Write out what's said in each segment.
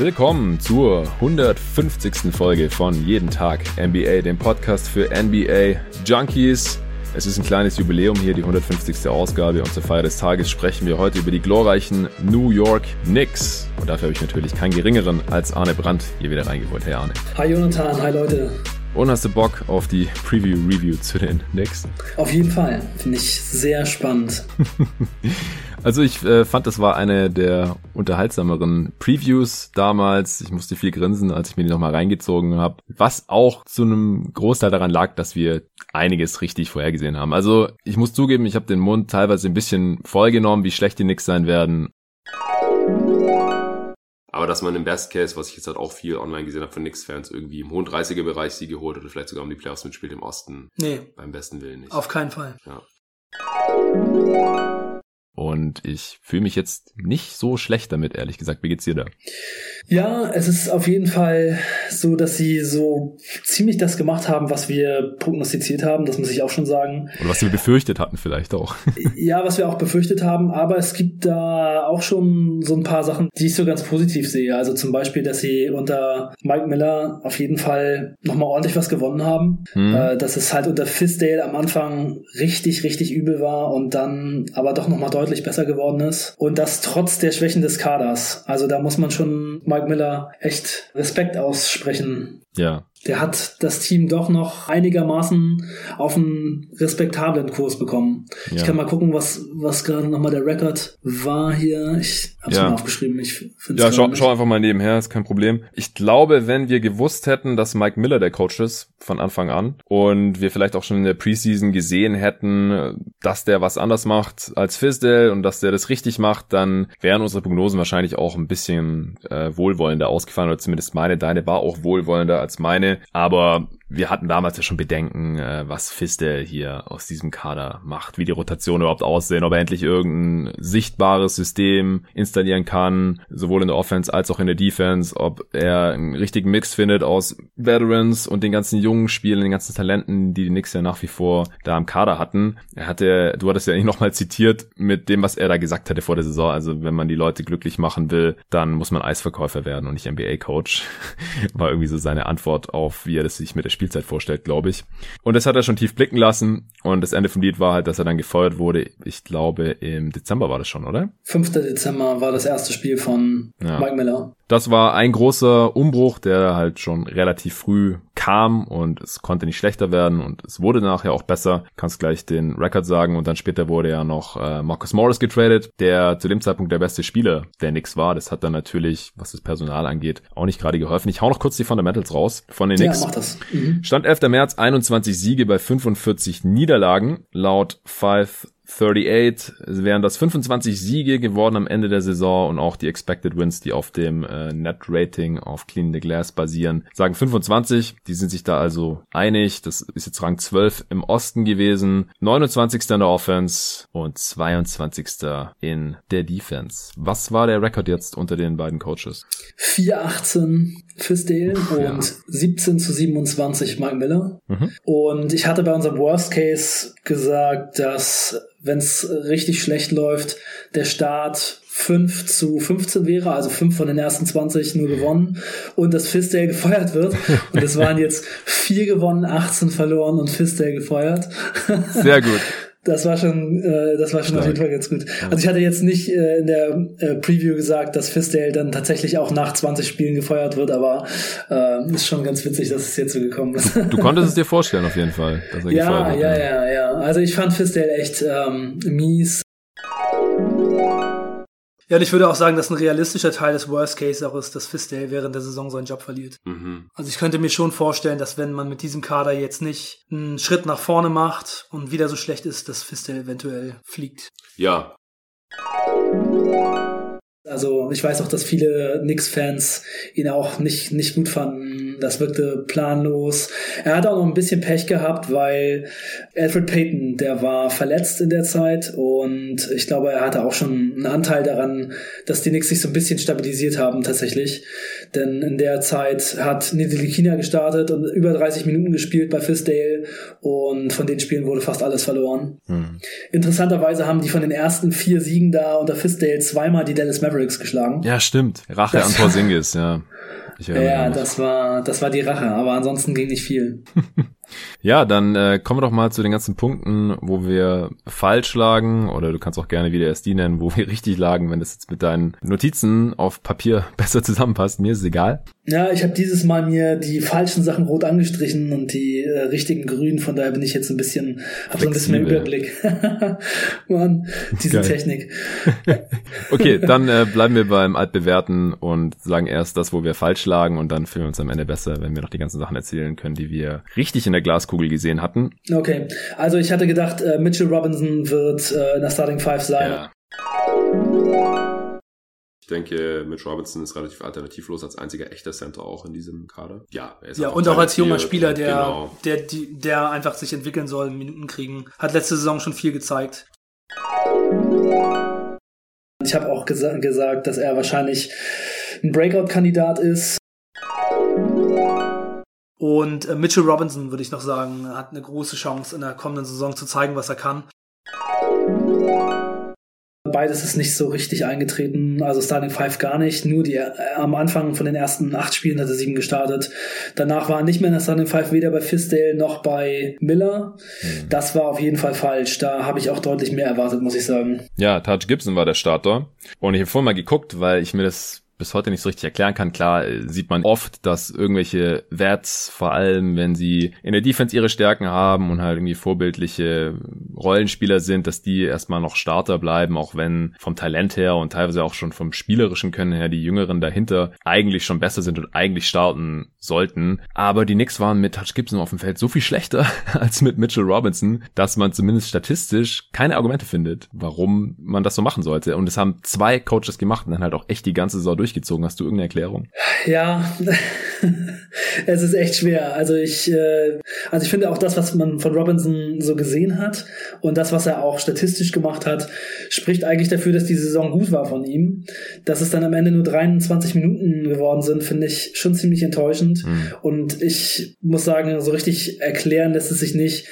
willkommen zur 150. Folge von Jeden Tag NBA, dem Podcast für NBA Junkies. Es ist ein kleines Jubiläum hier, die 150. Ausgabe und zur Feier des Tages sprechen wir heute über die glorreichen New York Knicks. Und dafür habe ich natürlich keinen geringeren als Arne Brandt hier wieder reingeholt. Hey Arne. Hi Jonathan, hi Leute. Und hast du Bock auf die Preview-Review zu den Knicks? Auf jeden Fall. Finde ich sehr spannend. Also ich äh, fand, das war eine der unterhaltsameren Previews damals. Ich musste viel grinsen, als ich mir die nochmal reingezogen habe. Was auch zu einem Großteil daran lag, dass wir einiges richtig vorhergesehen haben. Also ich muss zugeben, ich habe den Mund teilweise ein bisschen vollgenommen, wie schlecht die Knicks sein werden. Aber dass man im Best Case, was ich jetzt halt auch viel online gesehen habe von Knicks-Fans, irgendwie im hohen 30er-Bereich sie geholt oder vielleicht sogar um die Playoffs mitspielt im Osten. Nee. Beim besten Willen nicht. Auf keinen Fall. Ja. Und ich fühle mich jetzt nicht so schlecht damit, ehrlich gesagt. Wie geht's dir da? Ja, es ist auf jeden Fall so, dass sie so ziemlich das gemacht haben, was wir prognostiziert haben. Das muss ich auch schon sagen. Oder was wir befürchtet hatten vielleicht auch. ja, was wir auch befürchtet haben. Aber es gibt da auch schon so ein paar Sachen, die ich so ganz positiv sehe. Also zum Beispiel, dass sie unter Mike Miller auf jeden Fall nochmal ordentlich was gewonnen haben. Hm. Dass es halt unter Fisdale am Anfang richtig, richtig übel war und dann aber doch nochmal deutlich deutlich besser geworden ist. Und das trotz der Schwächen des Kaders. Also da muss man schon Mike Miller echt Respekt aussprechen. Ja, der hat das Team doch noch einigermaßen auf einen respektablen Kurs bekommen. Ja. Ich kann mal gucken, was, was gerade nochmal der Rekord war hier. Ich hab's ja. mal aufgeschrieben. Ich ja, schau, schau einfach mal nebenher, ist kein Problem. Ich glaube, wenn wir gewusst hätten, dass Mike Miller der Coach ist von Anfang an und wir vielleicht auch schon in der Preseason gesehen hätten, dass der was anders macht als Fisdale und dass der das richtig macht, dann wären unsere Prognosen wahrscheinlich auch ein bisschen äh, wohlwollender ausgefallen oder zumindest meine, deine war auch wohlwollender als meine aber wir hatten damals ja schon Bedenken, äh, was Fiste hier aus diesem Kader macht, wie die Rotation überhaupt aussehen, ob er endlich irgendein sichtbares System installieren kann, sowohl in der Offense als auch in der Defense, ob er einen richtigen Mix findet aus Veterans und den ganzen jungen Spielen, den ganzen Talenten, die die Knicks ja nach wie vor da im Kader hatten. Er hatte, du hattest ja nicht nochmal zitiert mit dem, was er da gesagt hatte vor der Saison. Also wenn man die Leute glücklich machen will, dann muss man Eisverkäufer werden und nicht NBA-Coach. War irgendwie so seine Antwort auf, wie er das sich mit der Spielzeit vorstellt, glaube ich. Und das hat er schon tief blicken lassen. Und das Ende vom Lied war halt, dass er dann gefeuert wurde. Ich glaube, im Dezember war das schon, oder? 5. Dezember war das erste Spiel von ja. Mike Miller. Das war ein großer Umbruch, der halt schon relativ früh kam und es konnte nicht schlechter werden und es wurde nachher auch besser. Kannst gleich den Rekord sagen und dann später wurde ja noch äh, Marcus Morris getradet, der zu dem Zeitpunkt der beste Spieler der Knicks war. Das hat dann natürlich, was das Personal angeht, auch nicht gerade geholfen. Ich hau noch kurz die Fundamentals raus von den Knicks. Ja, mach das. Mhm. Stand 11. März, 21 Siege bei 45 Niederlagen laut Five 38 wären das 25 Siege geworden am Ende der Saison und auch die Expected Wins, die auf dem äh, Net Rating auf Clean the Glass basieren, sagen 25. Die sind sich da also einig. Das ist jetzt Rang 12 im Osten gewesen, 29. in der Offense und 22. in der Defense. Was war der Rekord jetzt unter den beiden Coaches? 4-18 Fisdale und ja. 17 zu 27 Mike Miller. Mhm. Und ich hatte bei unserem Worst Case gesagt, dass wenn es richtig schlecht läuft, der Start 5 zu 15 wäre, also 5 von den ersten 20 nur gewonnen und dass Fisdale gefeuert wird. Und es waren jetzt 4 gewonnen, 18 verloren und Fisdale gefeuert. Sehr gut. Das war schon, äh, das war schon Stark. auf jeden Fall ganz gut. Also ich hatte jetzt nicht äh, in der äh, Preview gesagt, dass Fisdale dann tatsächlich auch nach 20 Spielen gefeuert wird, aber äh, ist schon ganz witzig, dass es jetzt so gekommen ist. Du, du konntest es dir vorstellen auf jeden Fall, dass er ja, gefeuert wird. Ja, ja, ja, ja. Also ich fand Fisdale echt ähm, mies. Ja, und ich würde auch sagen, dass ein realistischer Teil des Worst Case auch ist, dass Fisdale während der Saison seinen Job verliert. Mhm. Also ich könnte mir schon vorstellen, dass wenn man mit diesem Kader jetzt nicht einen Schritt nach vorne macht und wieder so schlecht ist, dass Fisdale eventuell fliegt. Ja. Also ich weiß auch, dass viele Knicks-Fans ihn auch nicht, nicht gut fanden Das wirkte planlos. Er hat auch noch ein bisschen Pech gehabt, weil Alfred Payton, der war verletzt in der Zeit und ich glaube, er hatte auch schon einen Anteil daran, dass die Knicks sich so ein bisschen stabilisiert haben tatsächlich. Denn in der Zeit hat Nidelikina gestartet und über 30 Minuten gespielt bei Fisdale und von den Spielen wurde fast alles verloren. Hm. Interessanterweise haben die von den ersten vier Siegen da unter Fisdale zweimal die Dallas Mavericks geschlagen. Ja, stimmt. Rache das an Porzingis, ja. ja, das war, das war die Rache, aber ansonsten ging nicht viel. Ja, dann äh, kommen wir doch mal zu den ganzen Punkten, wo wir falsch lagen, oder du kannst auch gerne wieder erst die nennen, wo wir richtig lagen, wenn das jetzt mit deinen Notizen auf Papier besser zusammenpasst. Mir ist es egal. Ja, ich habe dieses Mal mir die falschen Sachen rot angestrichen und die äh, richtigen grün, von daher bin ich jetzt ein bisschen, habe so ein bisschen mehr Überblick. Mann, diese Geil. Technik. okay, dann äh, bleiben wir beim Altbewerten und sagen erst das, wo wir falsch lagen und dann fühlen wir uns am Ende besser, wenn wir noch die ganzen Sachen erzählen können, die wir richtig in der Glaskugel gesehen hatten. Okay, also ich hatte gedacht, äh, Mitchell Robinson wird äh, in der Starting Five sein. Ja. Ich denke, Mitch Robinson ist relativ alternativlos als einziger echter Center auch in diesem Kader. Ja, er ist ja und auch als junger Spieler, der, genau. der, der, der einfach sich entwickeln soll, Minuten kriegen. Hat letzte Saison schon viel gezeigt. Ich habe auch gesa gesagt, dass er wahrscheinlich ein Breakout-Kandidat ist. Und äh, Mitchell Robinson, würde ich noch sagen, hat eine große Chance in der kommenden Saison zu zeigen, was er kann. Beides ist nicht so richtig eingetreten, also Starting Five gar nicht. Nur die äh, am Anfang von den ersten acht Spielen hat er sieben gestartet. Danach war er nicht mehr in der Starting Five, weder bei Fisdale noch bei Miller. Mhm. Das war auf jeden Fall falsch. Da habe ich auch deutlich mehr erwartet, muss ich sagen. Ja, Taj Gibson war der Starter. Und ich habe vorhin mal geguckt, weil ich mir das bis heute nicht so richtig erklären kann. Klar äh, sieht man oft, dass irgendwelche Werts, vor allem wenn sie in der Defense ihre Stärken haben und halt irgendwie vorbildliche Rollenspieler sind, dass die erstmal noch Starter bleiben, auch wenn vom Talent her und teilweise auch schon vom spielerischen Können her die Jüngeren dahinter eigentlich schon besser sind und eigentlich starten sollten. Aber die Knicks waren mit Touch Gibson auf dem Feld so viel schlechter als mit Mitchell Robinson, dass man zumindest statistisch keine Argumente findet, warum man das so machen sollte. Und es haben zwei Coaches gemacht und dann halt auch echt die ganze Saison durch durchgezogen. Hast du irgendeine Erklärung? Ja, es ist echt schwer. Also ich, äh, also ich finde auch das, was man von Robinson so gesehen hat und das, was er auch statistisch gemacht hat, spricht eigentlich dafür, dass die Saison gut war von ihm. Dass es dann am Ende nur 23 Minuten geworden sind, finde ich schon ziemlich enttäuschend. Mhm. Und ich muss sagen, so richtig erklären lässt es sich nicht.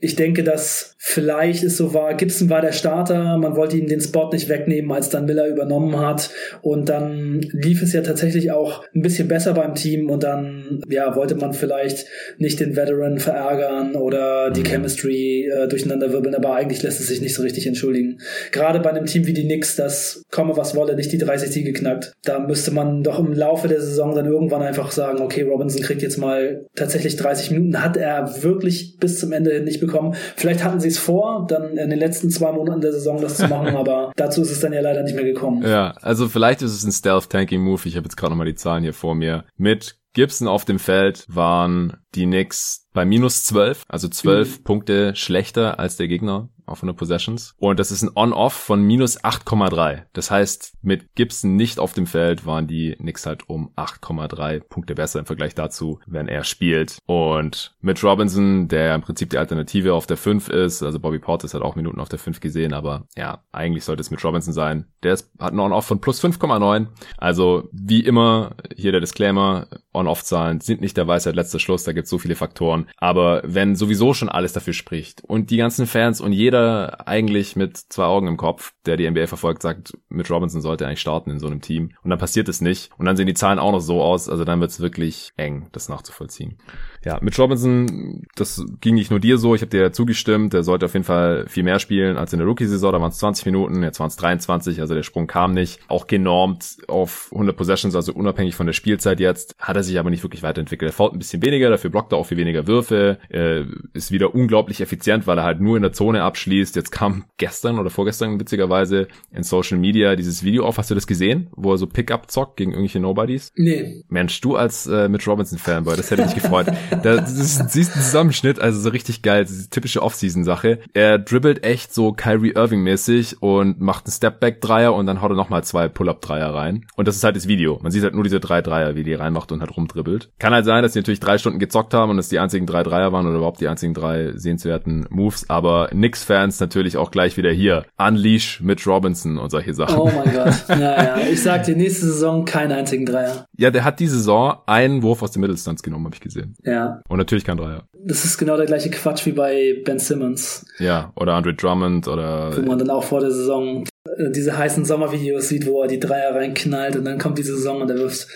Ich denke, dass vielleicht es so war, Gibson war der Starter, man wollte ihm den Spot nicht wegnehmen, als dann Miller übernommen hat. Und dann lief es ja tatsächlich auch ein bisschen besser beim Team und dann, ja, wollte man vielleicht nicht den Veteran verärgern oder die mhm. Chemistry äh, durcheinander wirbeln, aber eigentlich lässt es sich nicht so richtig entschuldigen. Gerade bei einem Team wie die Knicks, das komme was wolle, nicht die 30 Siege knackt. Da müsste man doch im Laufe der Saison dann irgendwann einfach sagen, okay, Robinson kriegt jetzt mal tatsächlich 30 Minuten. Hat er wirklich bis zum Ende nicht bekommen bekommen. Vielleicht hatten sie es vor, dann in den letzten zwei Monaten der Saison das zu machen, aber dazu ist es dann ja leider nicht mehr gekommen. Ja, also vielleicht ist es ein Stealth-Tanking-Move. Ich habe jetzt gerade nochmal die Zahlen hier vor mir. Mit Gibson auf dem Feld waren die Knicks bei minus 12, also 12 mhm. Punkte schlechter als der Gegner auf 100 Possessions. Und das ist ein On-Off von minus 8,3. Das heißt, mit Gibson nicht auf dem Feld waren die Knicks halt um 8,3 Punkte besser im Vergleich dazu, wenn er spielt. Und mit Robinson, der im Prinzip die Alternative auf der 5 ist, also Bobby Portis hat auch Minuten auf der 5 gesehen, aber ja, eigentlich sollte es mit Robinson sein. Der ist, hat einen On-Off von plus 5,9. Also wie immer, hier der Disclaimer, On-Off-Zahlen sind nicht der Weisheit letzter Schluss, da gibt es so viele Faktoren. Aber wenn sowieso schon alles dafür spricht und die ganzen Fans und jeder jeder eigentlich mit zwei Augen im Kopf, der die NBA verfolgt, sagt, Mitch Robinson sollte eigentlich starten in so einem Team. Und dann passiert es nicht. Und dann sehen die Zahlen auch noch so aus. Also dann wird es wirklich eng, das nachzuvollziehen. Ja, Mitch Robinson, das ging nicht nur dir so. Ich habe dir zugestimmt. Der sollte auf jeden Fall viel mehr spielen als in der Rookie-Saison. Da waren es 20 Minuten, jetzt waren es 23. Also der Sprung kam nicht. Auch genormt auf 100 Possessions, also unabhängig von der Spielzeit jetzt. Hat er sich aber nicht wirklich weiterentwickelt. Er fault ein bisschen weniger, dafür blockt er auch viel weniger Würfe. Er ist wieder unglaublich effizient, weil er halt nur in der Zone abschließt. Jetzt kam gestern oder vorgestern witzigerweise in Social Media dieses Video auf. Hast du das gesehen, wo er so Pickup zockt gegen irgendwelche Nobodies? Nee. Mensch, du als äh, Mitch Robinson Fanboy, das hätte mich gefreut. Da das ist, siehst einen Zusammenschnitt, also so richtig geil, typische Offseason Sache. Er dribbelt echt so Kyrie Irving mäßig und macht einen Stepback Dreier und dann haut er nochmal zwei Pull-up Dreier rein. Und das ist halt das Video. Man sieht halt nur diese drei Dreier, wie die reinmacht und halt rumdribbelt. Kann halt sein, dass die natürlich drei Stunden gezockt haben und es die einzigen drei Dreier waren oder überhaupt die einzigen drei sehenswerten Moves, aber Knicks-Fans natürlich auch gleich wieder hier. Unleash Mitch Robinson und solche Sachen. Oh mein Gott. Naja, ich sag dir, nächste Saison keinen einzigen Dreier. Ja, der hat die Saison einen Wurf aus dem Mittelstanz genommen, habe ich gesehen. Ja. Und natürlich kein Dreier. Das ist genau der gleiche Quatsch wie bei Ben Simmons. Ja, oder Andre Drummond oder. Wo man dann auch vor der Saison äh, diese heißen Sommervideos sieht, wo er die Dreier reinknallt und dann kommt die Saison und er wirft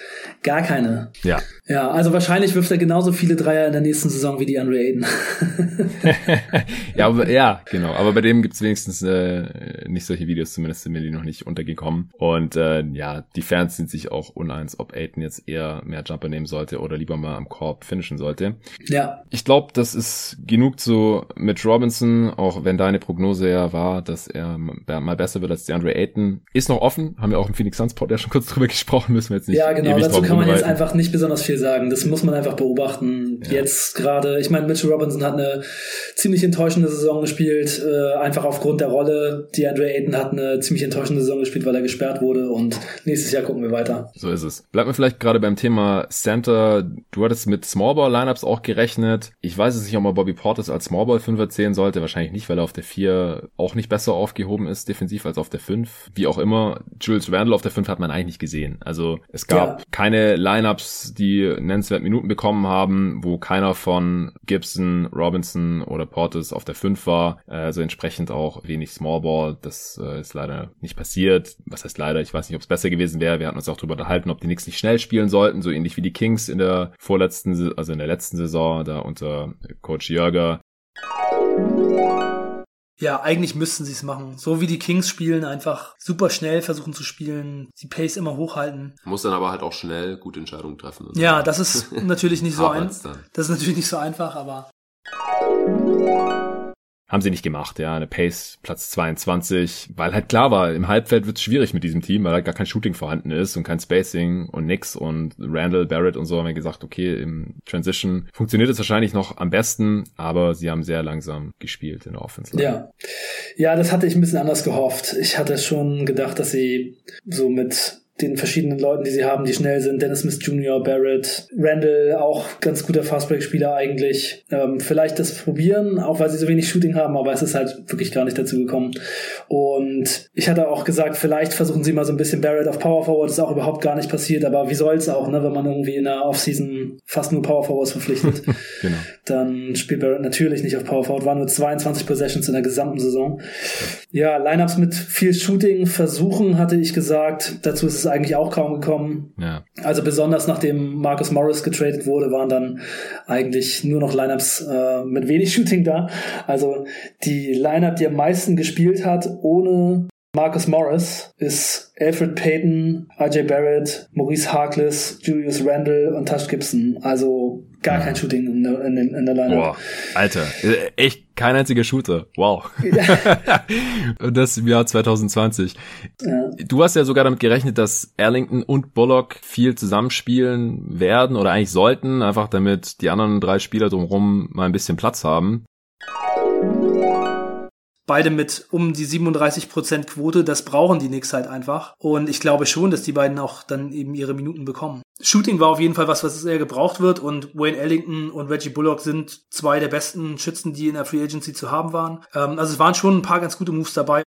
gar keine. Ja. Ja, also wahrscheinlich wirft er genauso viele Dreier in der nächsten Saison wie die Andre Aiden. ja, aber, ja, genau. Aber bei dem gibt's wenigstens äh, nicht solche Videos, zumindest sind mir die noch nicht untergekommen. Und äh, ja, die Fans sind sich auch uneins, ob Aiden jetzt eher mehr Jumper nehmen sollte oder lieber mal am Korb finishen sollte. Ja. Ich glaube, das ist genug zu Mitch Robinson, auch wenn deine Prognose ja war, dass er mal besser wird als die Andre Ayton. Ist noch offen, haben wir auch im Phoenix Suns Pod ja schon kurz drüber gesprochen, müssen wir jetzt nicht Ja, genau, dazu kann man jetzt einfach nicht besonders viel sagen. Das muss man einfach beobachten. Ja. Jetzt gerade, ich meine, Mitchell Robinson hat eine ziemlich enttäuschende Saison gespielt, äh, einfach aufgrund der Rolle. Die Andre Ayton hat eine ziemlich enttäuschende Saison gespielt, weil er gesperrt wurde und nächstes Jahr gucken wir weiter. So ist es. Bleibt mir vielleicht gerade beim Thema Center. Du hattest mit Smallball Lineups auch gerechnet. Ich weiß es nicht, ob man Bobby Portis als Smallball Fünfer zählen sollte. Wahrscheinlich nicht, weil er auf der 4 auch nicht besser aufgehoben ist defensiv als auf der 5. Wie auch immer, Jules Randle auf der 5 hat man eigentlich nicht gesehen. Also es gab ja. keine Lineups, die nennenswert Minuten bekommen haben, wo keiner von Gibson, Robinson oder Portis auf der 5 war. Also entsprechend auch wenig Smallball. Das äh, ist leider nicht passiert. Was heißt leider? Ich weiß nicht, ob es besser gewesen wäre. Wir hatten uns auch darüber unterhalten, ob die Knicks nicht schnell spielen sollten, so ähnlich wie die Kings in der vorletzten, also in der letzten Saison, da unter Coach Jörger. Ja, eigentlich müssten sie es machen. So wie die Kings spielen, einfach super schnell versuchen zu spielen, die Pace immer hochhalten. Muss dann aber halt auch schnell gute Entscheidungen treffen. Ja, das ist natürlich nicht so einfach. Das ist natürlich nicht so einfach, aber haben sie nicht gemacht, ja. Eine Pace Platz 22, weil halt klar war, im Halbfeld wird es schwierig mit diesem Team, weil halt gar kein Shooting vorhanden ist und kein Spacing und nix und Randall, Barrett und so haben wir gesagt, okay, im Transition funktioniert es wahrscheinlich noch am besten, aber sie haben sehr langsam gespielt in der Offense. Ja. Ja, das hatte ich ein bisschen anders gehofft. Ich hatte schon gedacht, dass sie so mit den verschiedenen Leuten, die sie haben, die schnell sind. Dennis Smith Jr., Barrett, Randall, auch ganz guter Fastbreak-Spieler eigentlich. Ähm, vielleicht das probieren, auch weil sie so wenig Shooting haben, aber es ist halt wirklich gar nicht dazu gekommen. Und ich hatte auch gesagt, vielleicht versuchen sie mal so ein bisschen Barrett auf Power Forward, ist auch überhaupt gar nicht passiert, aber wie soll's auch, ne, wenn man irgendwie in der Offseason fast nur Power Forwards verpflichtet. genau. Dann spielt Barrett natürlich nicht auf Power Forward, waren nur 22 Possessions in der gesamten Saison. Ja, Lineups mit viel Shooting versuchen, hatte ich gesagt. Dazu ist es eigentlich auch kaum gekommen. Ja. Also besonders nachdem Marcus Morris getradet wurde, waren dann eigentlich nur noch Lineups äh, mit wenig Shooting da. Also die Lineup, die am meisten gespielt hat, ohne Marcus Morris ist Alfred Payton, RJ Barrett, Maurice Harkless, Julius Randle und Tash Gibson. Also gar kein Shooting in der, in, in der Line. Boah, Alter, echt kein einziger Shooter. Wow. Und das im Jahr 2020. Ja. Du hast ja sogar damit gerechnet, dass Erlington und Bullock viel zusammenspielen werden oder eigentlich sollten, einfach damit die anderen drei Spieler drumherum mal ein bisschen Platz haben beide mit um die 37% Quote, das brauchen die Knicks halt einfach. Und ich glaube schon, dass die beiden auch dann eben ihre Minuten bekommen. Shooting war auf jeden Fall was, was sehr gebraucht wird und Wayne Ellington und Reggie Bullock sind zwei der besten Schützen, die in der Free Agency zu haben waren. Ähm, also es waren schon ein paar ganz gute Moves dabei.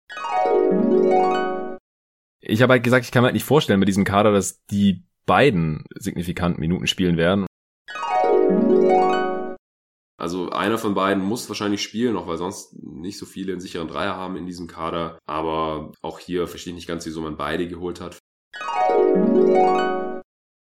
Ich habe halt gesagt, ich kann mir halt nicht vorstellen mit diesem Kader, dass die beiden signifikant Minuten spielen werden. Also einer von beiden muss wahrscheinlich spielen, auch weil sonst nicht so viele einen sicheren Dreier haben in diesem Kader. Aber auch hier verstehe ich nicht ganz, wieso man beide geholt hat.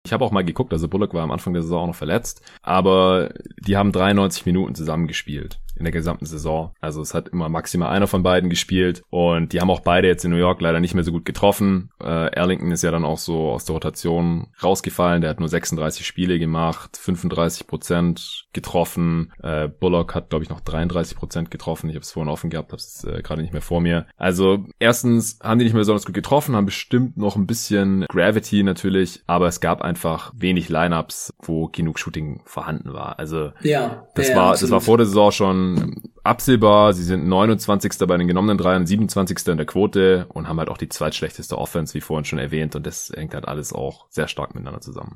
Ich habe auch mal geguckt, also Bullock war am Anfang der Saison auch noch verletzt, aber die haben 93 Minuten zusammen gespielt in der gesamten Saison. Also es hat immer maximal einer von beiden gespielt und die haben auch beide jetzt in New York leider nicht mehr so gut getroffen. Äh, Erlington ist ja dann auch so aus der Rotation rausgefallen. Der hat nur 36 Spiele gemacht, 35 Prozent getroffen. Äh, Bullock hat, glaube ich, noch 33 Prozent getroffen. Ich habe es vorhin offen gehabt, habe es äh, gerade nicht mehr vor mir. Also erstens haben die nicht mehr besonders gut getroffen, haben bestimmt noch ein bisschen Gravity natürlich, aber es gab einfach wenig Lineups, wo genug Shooting vorhanden war. Also ja, das ja, war, absolut. das war vor der Saison schon schon absehbar. Sie sind 29. bei den genommenen Dreiern, 27. in der Quote und haben halt auch die zweitschlechteste Offense, wie vorhin schon erwähnt. Und das hängt halt alles auch sehr stark miteinander zusammen.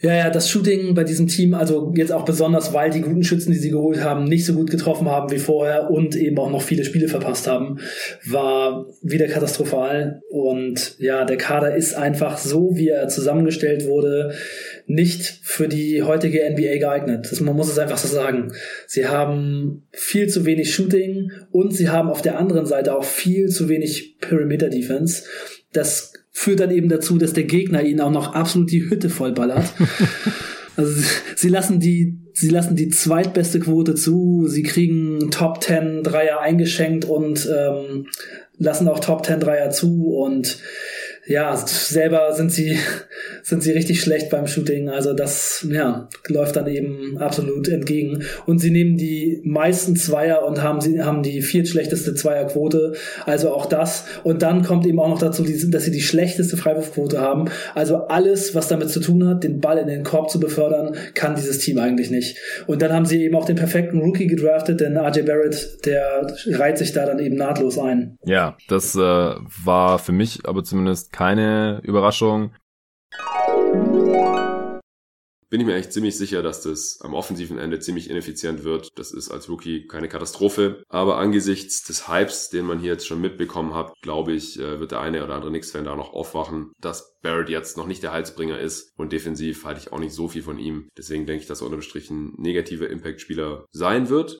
Ja, ja, das Shooting bei diesem Team, also jetzt auch besonders, weil die guten Schützen, die sie geholt haben, nicht so gut getroffen haben wie vorher und eben auch noch viele Spiele verpasst haben, war wieder katastrophal. Und ja, der Kader ist einfach so, wie er zusammengestellt wurde, nicht für die heutige NBA geeignet. Das, man muss es einfach so sagen. Sie haben viel zu wenig Shooting und sie haben auf der anderen Seite auch viel zu wenig Perimeter Defense. Das führt dann eben dazu, dass der Gegner ihnen auch noch absolut die Hütte vollballert. also sie lassen die sie lassen die zweitbeste Quote zu, sie kriegen Top 10 Dreier eingeschenkt und ähm, lassen auch Top 10 Dreier zu und ja, selber sind sie, sind sie richtig schlecht beim Shooting. Also das, ja, läuft dann eben absolut entgegen. Und sie nehmen die meisten Zweier und haben sie, haben die viertschlechteste Zweierquote. Also auch das. Und dann kommt eben auch noch dazu, dass sie die schlechteste Freiwurfquote haben. Also alles, was damit zu tun hat, den Ball in den Korb zu befördern, kann dieses Team eigentlich nicht. Und dann haben sie eben auch den perfekten Rookie gedraftet, denn RJ Barrett, der reiht sich da dann eben nahtlos ein. Ja, das äh, war für mich aber zumindest keine Überraschung. Bin ich mir eigentlich ziemlich sicher, dass das am offensiven Ende ziemlich ineffizient wird. Das ist als Rookie keine Katastrophe. Aber angesichts des Hypes, den man hier jetzt schon mitbekommen hat, glaube ich, äh, wird der eine oder andere Knicks-Fan da noch aufwachen, dass Barrett jetzt noch nicht der Heilsbringer ist. Und defensiv halte ich auch nicht so viel von ihm. Deswegen denke ich, dass er unterm Strich ein negativer Impact-Spieler sein wird.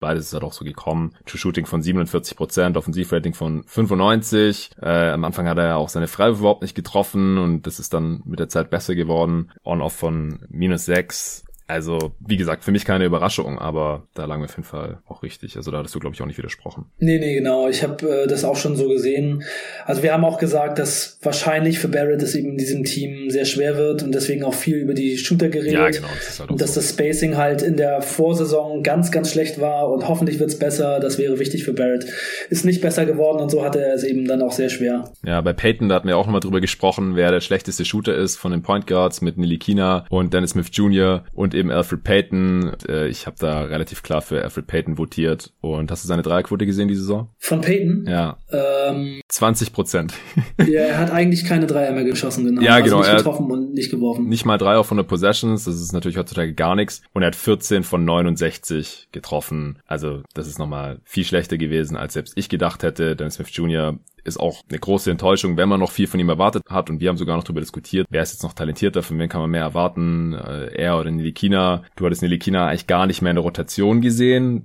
Beides ist halt auch so gekommen. True Shooting von 47%, Offensivrating von 95. Äh, am Anfang hat er ja auch seine Freiwürfe überhaupt nicht getroffen und das ist dann mit der Zeit besser geworden. On-Off von minus 6. Also, wie gesagt, für mich keine Überraschung, aber da lagen wir auf jeden Fall auch richtig. Also da hattest du, glaube ich, auch nicht widersprochen. Nee, nee, genau. Ich habe äh, das auch schon so gesehen. Also wir haben auch gesagt, dass wahrscheinlich für Barrett es eben in diesem Team sehr schwer wird und deswegen auch viel über die Shooter geredet. Ja, genau. Das halt und dass so. das Spacing halt in der Vorsaison ganz, ganz schlecht war und hoffentlich wird's besser. Das wäre wichtig für Barrett. Ist nicht besser geworden und so hatte er es eben dann auch sehr schwer. Ja, bei Peyton, da hatten wir auch nochmal drüber gesprochen, wer der schlechteste Shooter ist von den Point Guards mit Nilikina und Dennis Smith Jr. und eben Alfred Payton. Äh, ich habe da relativ klar für Alfred Payton votiert. Und hast du seine Dreierquote gesehen die Saison? Von Payton? Ja. Ähm, 20 Prozent. ja, er hat eigentlich keine Dreier mehr geschossen, genau. Ja, genau. Also nicht getroffen und nicht geworfen. Nicht mal drei auf 100 Possessions. Das ist natürlich heutzutage gar nichts. Und er hat 14 von 69 getroffen. Also das ist nochmal viel schlechter gewesen, als selbst ich gedacht hätte. Dennis Smith Jr ist auch eine große Enttäuschung, wenn man noch viel von ihm erwartet hat. Und wir haben sogar noch darüber diskutiert, wer ist jetzt noch talentierter, von wem kann man mehr erwarten, äh, er oder Nilikina. Du hattest Nilikina eigentlich gar nicht mehr in der Rotation gesehen.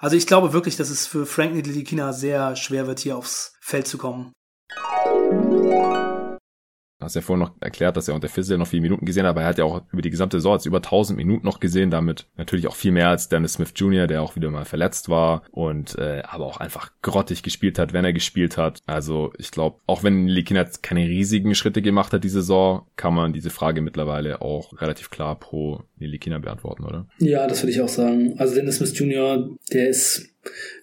Also ich glaube wirklich, dass es für Frank Nilikina sehr schwer wird, hier aufs Feld zu kommen hast ja vorhin noch erklärt, dass er unter Fizzle noch viele Minuten gesehen hat, aber er hat ja auch über die gesamte Saison jetzt über 1000 Minuten noch gesehen, damit natürlich auch viel mehr als Dennis Smith Jr., der auch wieder mal verletzt war und äh, aber auch einfach grottig gespielt hat, wenn er gespielt hat. Also ich glaube, auch wenn Likina keine riesigen Schritte gemacht hat diese Saison, kann man diese Frage mittlerweile auch relativ klar pro Likina beantworten, oder? Ja, das würde ich auch sagen. Also Dennis Smith Jr., der ist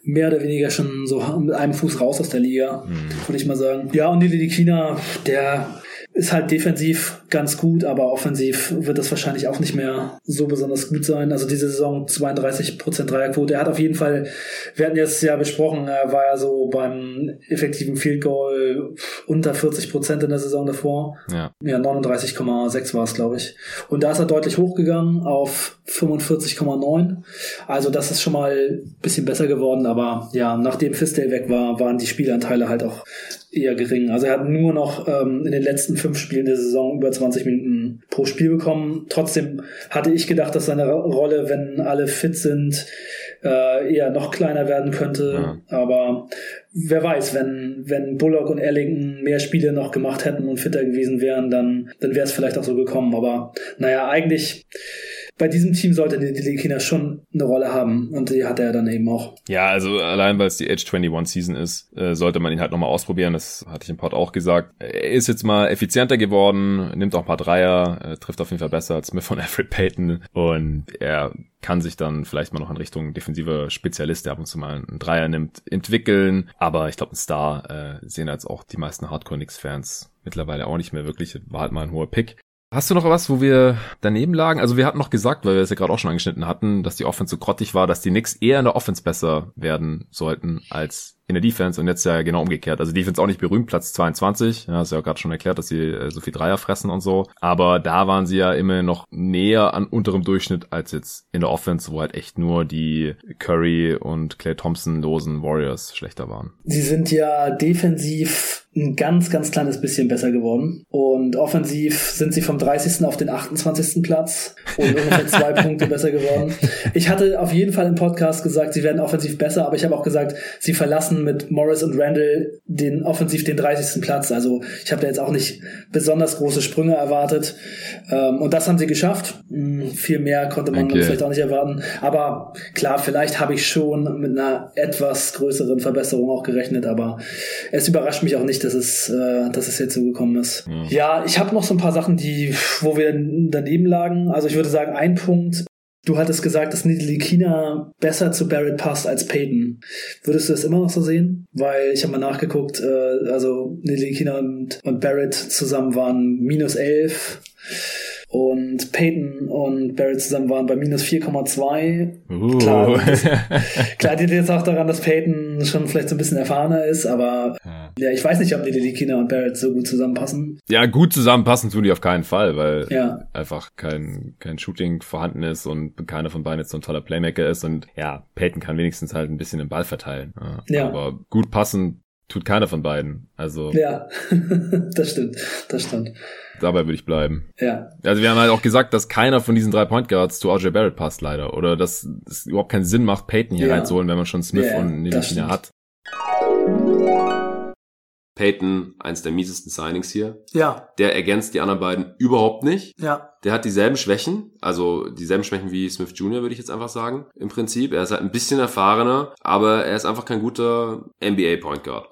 mehr oder weniger schon so mit einem Fuß raus aus der Liga, mhm. würde ich mal sagen. Ja, und Nili Likina, der ist halt defensiv ganz gut, aber offensiv wird das wahrscheinlich auch nicht mehr so besonders gut sein. Also diese Saison 32% Dreierquote. Er hat auf jeden Fall, wir hatten jetzt ja besprochen, er war ja so beim effektiven Field Goal unter 40% in der Saison davor. Ja, ja 39,6 war es, glaube ich. Und da ist er deutlich hochgegangen auf 45,9. Also das ist schon mal ein bisschen besser geworden, aber ja, nachdem Fistel weg war, waren die Spielanteile halt auch eher gering. Also er hat nur noch ähm, in den letzten fünf Spielen der Saison über 20 Minuten pro Spiel bekommen. Trotzdem hatte ich gedacht, dass seine Rolle, wenn alle fit sind, äh, eher noch kleiner werden könnte. Ja. Aber wer weiß, wenn, wenn Bullock und Ellington mehr Spiele noch gemacht hätten und fitter gewesen wären, dann, dann wäre es vielleicht auch so gekommen. Aber naja, eigentlich bei diesem Team sollte die Delikina schon eine Rolle haben und die hat er dann eben auch. Ja, also allein weil es die Age 21 Season ist, äh, sollte man ihn halt nochmal ausprobieren. Das hatte ich im Pod auch gesagt. Er ist jetzt mal effizienter geworden, nimmt auch ein paar Dreier, äh, trifft auf jeden Fall besser als Smith von Alfred Payton und er kann sich dann vielleicht mal noch in Richtung defensiver Spezialist, der ab und zu mal einen Dreier nimmt, entwickeln. Aber ich glaube, ein Star äh, sehen als auch die meisten Hardcore-Nix-Fans mittlerweile auch nicht mehr wirklich. War halt mal ein hoher Pick. Hast du noch was, wo wir daneben lagen? Also wir hatten noch gesagt, weil wir es ja gerade auch schon angeschnitten hatten, dass die Offense so grottig war, dass die Knicks eher in der Offense besser werden sollten als in der Defense und jetzt ja genau umgekehrt. Also Defense auch nicht berühmt, Platz 22. Ja, hast ja auch gerade schon erklärt, dass sie äh, so viel Dreier fressen und so. Aber da waren sie ja immer noch näher an unterem Durchschnitt als jetzt in der Offense, wo halt echt nur die Curry und Clay Thompson losen Warriors schlechter waren. Sie sind ja defensiv ein ganz, ganz kleines bisschen besser geworden. Und offensiv sind sie vom 30. auf den 28. Platz und ungefähr zwei Punkte besser geworden. Ich hatte auf jeden Fall im Podcast gesagt, sie werden offensiv besser, aber ich habe auch gesagt, sie verlassen mit Morris und Randall den offensiv den 30. Platz. Also ich habe da jetzt auch nicht besonders große Sprünge erwartet. Ähm, und das haben sie geschafft. Hm, viel mehr konnte man okay. vielleicht auch nicht erwarten. Aber klar, vielleicht habe ich schon mit einer etwas größeren Verbesserung auch gerechnet, aber es überrascht mich auch nicht, dass es, äh, dass es jetzt so gekommen ist. Ja, ja ich habe noch so ein paar Sachen, die, wo wir daneben lagen. Also ich würde sagen, ein Punkt, Du hattest gesagt, dass Kina besser zu Barrett passt als Peyton. Würdest du das immer noch so sehen? Weil ich habe mal nachgeguckt, äh, also Kina und, und Barrett zusammen waren minus elf und Peyton und Barrett zusammen waren bei minus 4,2. Uh. Klar, das, klar, die jetzt auch daran, dass Peyton schon vielleicht so ein bisschen erfahrener ist, aber ja, ja ich weiß nicht, ob die Kina und Barrett so gut zusammenpassen. Ja, gut zusammenpassen tun die auf keinen Fall, weil ja. einfach kein, kein Shooting vorhanden ist und keiner von beiden jetzt so ein toller Playmaker ist und ja, Peyton kann wenigstens halt ein bisschen den Ball verteilen. Ja. Aber gut passen tut keiner von beiden. Also. Ja, das stimmt, das stimmt dabei würde ich bleiben. Ja. Also wir haben halt auch gesagt, dass keiner von diesen drei Point Guards zu RJ Barrett passt leider. Oder dass es überhaupt keinen Sinn macht, Peyton hier ja. reinzuholen, wenn man schon Smith ja, und Nilakina hat. Peyton, eins der miesesten Signings hier. Ja. Der ergänzt die anderen beiden überhaupt nicht. Ja. Der hat dieselben Schwächen, also dieselben Schwächen wie Smith Jr., würde ich jetzt einfach sagen, im Prinzip. Er ist halt ein bisschen erfahrener, aber er ist einfach kein guter NBA Point Guard.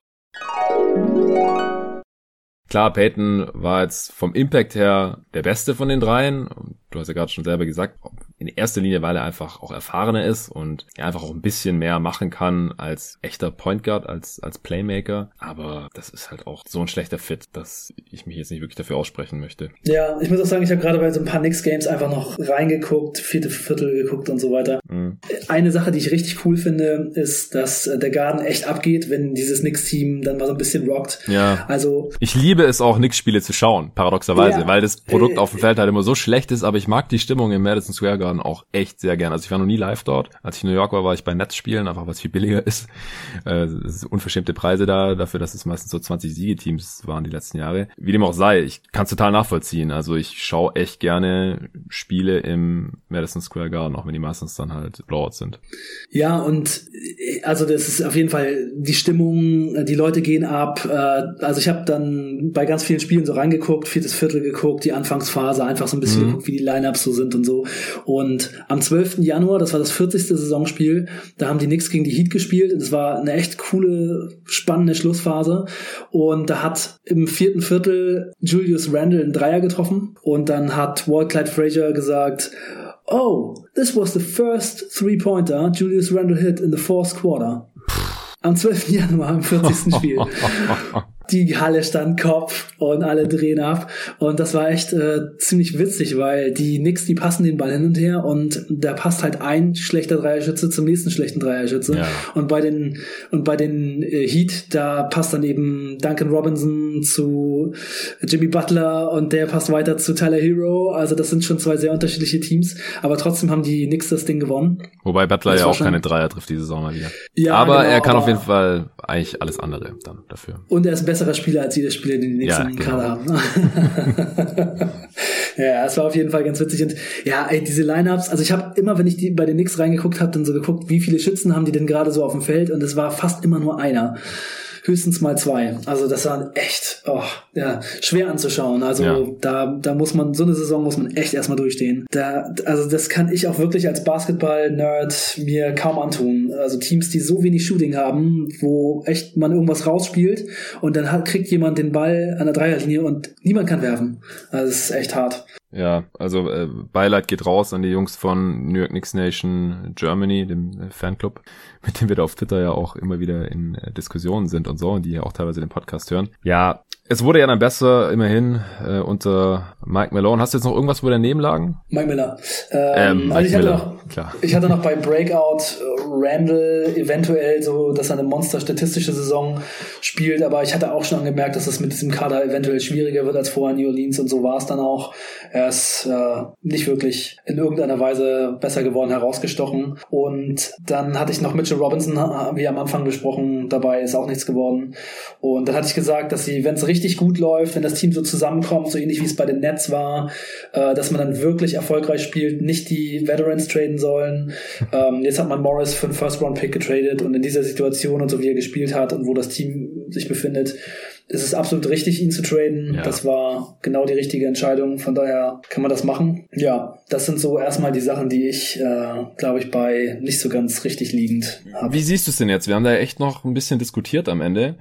Klar, Peyton war jetzt vom Impact her der beste von den dreien. Du hast ja gerade schon selber gesagt, in erster Linie, weil er einfach auch erfahrener ist und er einfach auch ein bisschen mehr machen kann als echter Point Guard, als, als Playmaker. Aber das ist halt auch so ein schlechter Fit, dass ich mich jetzt nicht wirklich dafür aussprechen möchte. Ja, ich muss auch sagen, ich habe gerade bei so ein paar Knicks Games einfach noch reingeguckt, vierte Viertel geguckt und so weiter. Mhm. Eine Sache, die ich richtig cool finde, ist, dass der Garden echt abgeht, wenn dieses Knicks Team dann mal so ein bisschen rockt. Ja. Also. Ich liebe es auch, Knicks Spiele zu schauen, paradoxerweise, ja, weil das Produkt äh, auf dem Feld halt immer so schlecht ist, aber ich mag die Stimmung im Madison Square Garden auch echt sehr gern. Also ich war noch nie live dort. Als ich in New York war, war ich bei Netzspielen, einfach was viel billiger ist. Äh, unverschämte Preise da, dafür, dass es meistens so 20 Siegeteams waren die letzten Jahre. Wie dem auch sei, ich kann es total nachvollziehen. Also ich schaue echt gerne Spiele im Madison Square Garden, auch wenn die meistens dann halt Blowouts sind. Ja, und also das ist auf jeden Fall die Stimmung, die Leute gehen ab. Äh, also ich habe dann bei ganz vielen Spielen so reingeguckt, viertes Viertel geguckt, die Anfangsphase, einfach so ein bisschen mhm. geguckt, wie die Lineups so sind und so. Und am 12. Januar, das war das 40. Saisonspiel, da haben die Knicks gegen die Heat gespielt. Das war eine echt coole, spannende Schlussphase. Und da hat im vierten Viertel Julius Randle einen Dreier getroffen. Und dann hat Walt Clyde Frazier gesagt, Oh, this was the first three-pointer Julius Randle hit in the fourth quarter. Am 12. Januar, im 40. Spiel. die Halle stand Kopf und alle drehen ab. Und das war echt äh, ziemlich witzig, weil die Knicks, die passen den Ball hin und her und da passt halt ein schlechter Dreierschütze zum nächsten schlechten Dreierschütze. Ja. Und bei den und bei den äh, Heat, da passt dann eben Duncan Robinson zu Jimmy Butler und der passt weiter zu Tyler Hero. Also das sind schon zwei sehr unterschiedliche Teams, aber trotzdem haben die Knicks das Ding gewonnen. Wobei Butler das ja auch keine Dreier trifft diese Saison mal wieder. Ja, aber genau, er kann auf jeden Fall eigentlich alles andere dann dafür. Und er ist besser besserer Spieler als jeder Spieler, den die nächsten ja, genau. Kader haben. ja, es war auf jeden Fall ganz witzig. Und ja, ey, diese Lineups, also ich habe immer, wenn ich die bei den Knicks reingeguckt habe, dann so geguckt, wie viele Schützen haben die denn gerade so auf dem Feld und es war fast immer nur einer höchstens mal zwei. Also das war echt oh, ja, schwer anzuschauen. Also ja. da, da muss man, so eine Saison muss man echt erstmal durchstehen. Da, also das kann ich auch wirklich als Basketball-Nerd mir kaum antun. Also Teams, die so wenig Shooting haben, wo echt man irgendwas rausspielt und dann hat, kriegt jemand den Ball an der Dreierlinie und niemand kann werfen. Also das ist echt hart. Ja, also äh, Beileid geht raus an die Jungs von New York Knicks Nation Germany, dem äh, Fanclub, mit dem wir da auf Twitter ja auch immer wieder in äh, Diskussionen sind und so, und die ja auch teilweise den Podcast hören. Ja, Es wurde ja dann besser, immerhin, äh, unter Mike Malone. Hast du jetzt noch irgendwas, wo daneben lagen? Mike Miller. Ähm, ähm, Mike also ich, Miller. Hatte noch, Klar. ich hatte noch bei Breakout äh, Randall eventuell so, dass er eine monster-statistische Saison spielt, aber ich hatte auch schon angemerkt, dass das mit diesem Kader eventuell schwieriger wird als vorher in New Orleans und so war es dann auch. Er ist äh, nicht wirklich in irgendeiner Weise besser geworden, herausgestochen. Und dann hatte ich noch Mitchell Robinson, wie am Anfang besprochen, dabei ist auch nichts geworden. Und dann hatte ich gesagt, dass sie, wenn es richtig gut läuft, wenn das Team so zusammenkommt, so ähnlich wie es bei den Nets war, äh, dass man dann wirklich erfolgreich spielt, nicht die Veterans traden sollen. Ähm, jetzt hat man Morris für einen First-Round-Pick getradet und in dieser Situation und so wie er gespielt hat und wo das Team sich befindet, ist es absolut richtig, ihn zu traden. Ja. Das war genau die richtige Entscheidung. Von daher kann man das machen. Ja, das sind so erstmal die Sachen, die ich, äh, glaube ich, bei nicht so ganz richtig liegend habe. Wie siehst du es denn jetzt? Wir haben da echt noch ein bisschen diskutiert am Ende.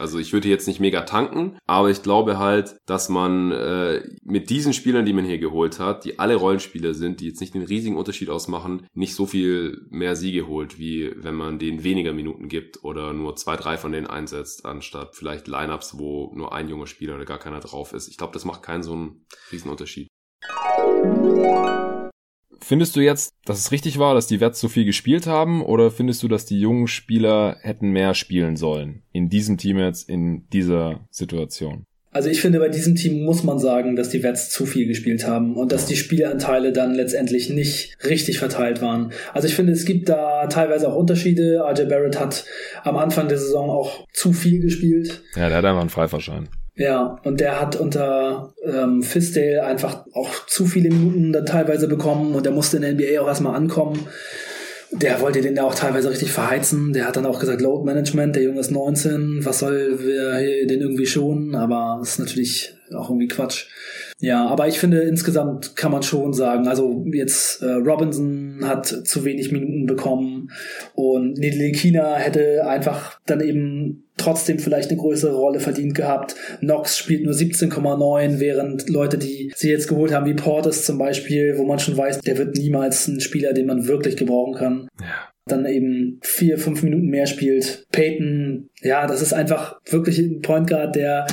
Also ich würde jetzt nicht mega tanken, aber ich glaube halt, dass man äh, mit diesen Spielern, die man hier geholt hat, die alle Rollenspieler sind, die jetzt nicht den riesigen Unterschied ausmachen, nicht so viel mehr Siege holt, wie wenn man denen weniger Minuten gibt oder nur zwei, drei von denen einsetzt, anstatt vielleicht Lineups, wo nur ein junger Spieler oder gar keiner drauf ist. Ich glaube, das macht keinen so einen riesen Unterschied. Findest du jetzt, dass es richtig war, dass die Wets so viel gespielt haben, oder findest du, dass die jungen Spieler hätten mehr spielen sollen in diesem Team jetzt, in dieser Situation? Also ich finde, bei diesem Team muss man sagen, dass die Wets zu viel gespielt haben und dass die Spielanteile dann letztendlich nicht richtig verteilt waren. Also ich finde, es gibt da teilweise auch Unterschiede. RJ Barrett hat am Anfang der Saison auch zu viel gespielt. Ja, der hat einfach einen Freifahrschein. Ja, und der hat unter ähm, Fisdale einfach auch zu viele Minuten dann teilweise bekommen und der musste in der NBA auch erstmal ankommen. Der wollte den ja auch teilweise richtig verheizen. Der hat dann auch gesagt, Load Management, der Junge ist 19, was soll wir den irgendwie schonen? Aber das ist natürlich auch irgendwie Quatsch. Ja, aber ich finde, insgesamt kann man schon sagen, also jetzt äh, Robinson hat zu wenig Minuten bekommen und Nedelikina hätte einfach dann eben trotzdem vielleicht eine größere Rolle verdient gehabt. Knox spielt nur 17,9, während Leute, die sie jetzt geholt haben, wie Portis zum Beispiel, wo man schon weiß, der wird niemals ein Spieler, den man wirklich gebrauchen kann. Ja dann eben vier, fünf Minuten mehr spielt. Peyton, ja, das ist einfach wirklich ein Point Guard, der,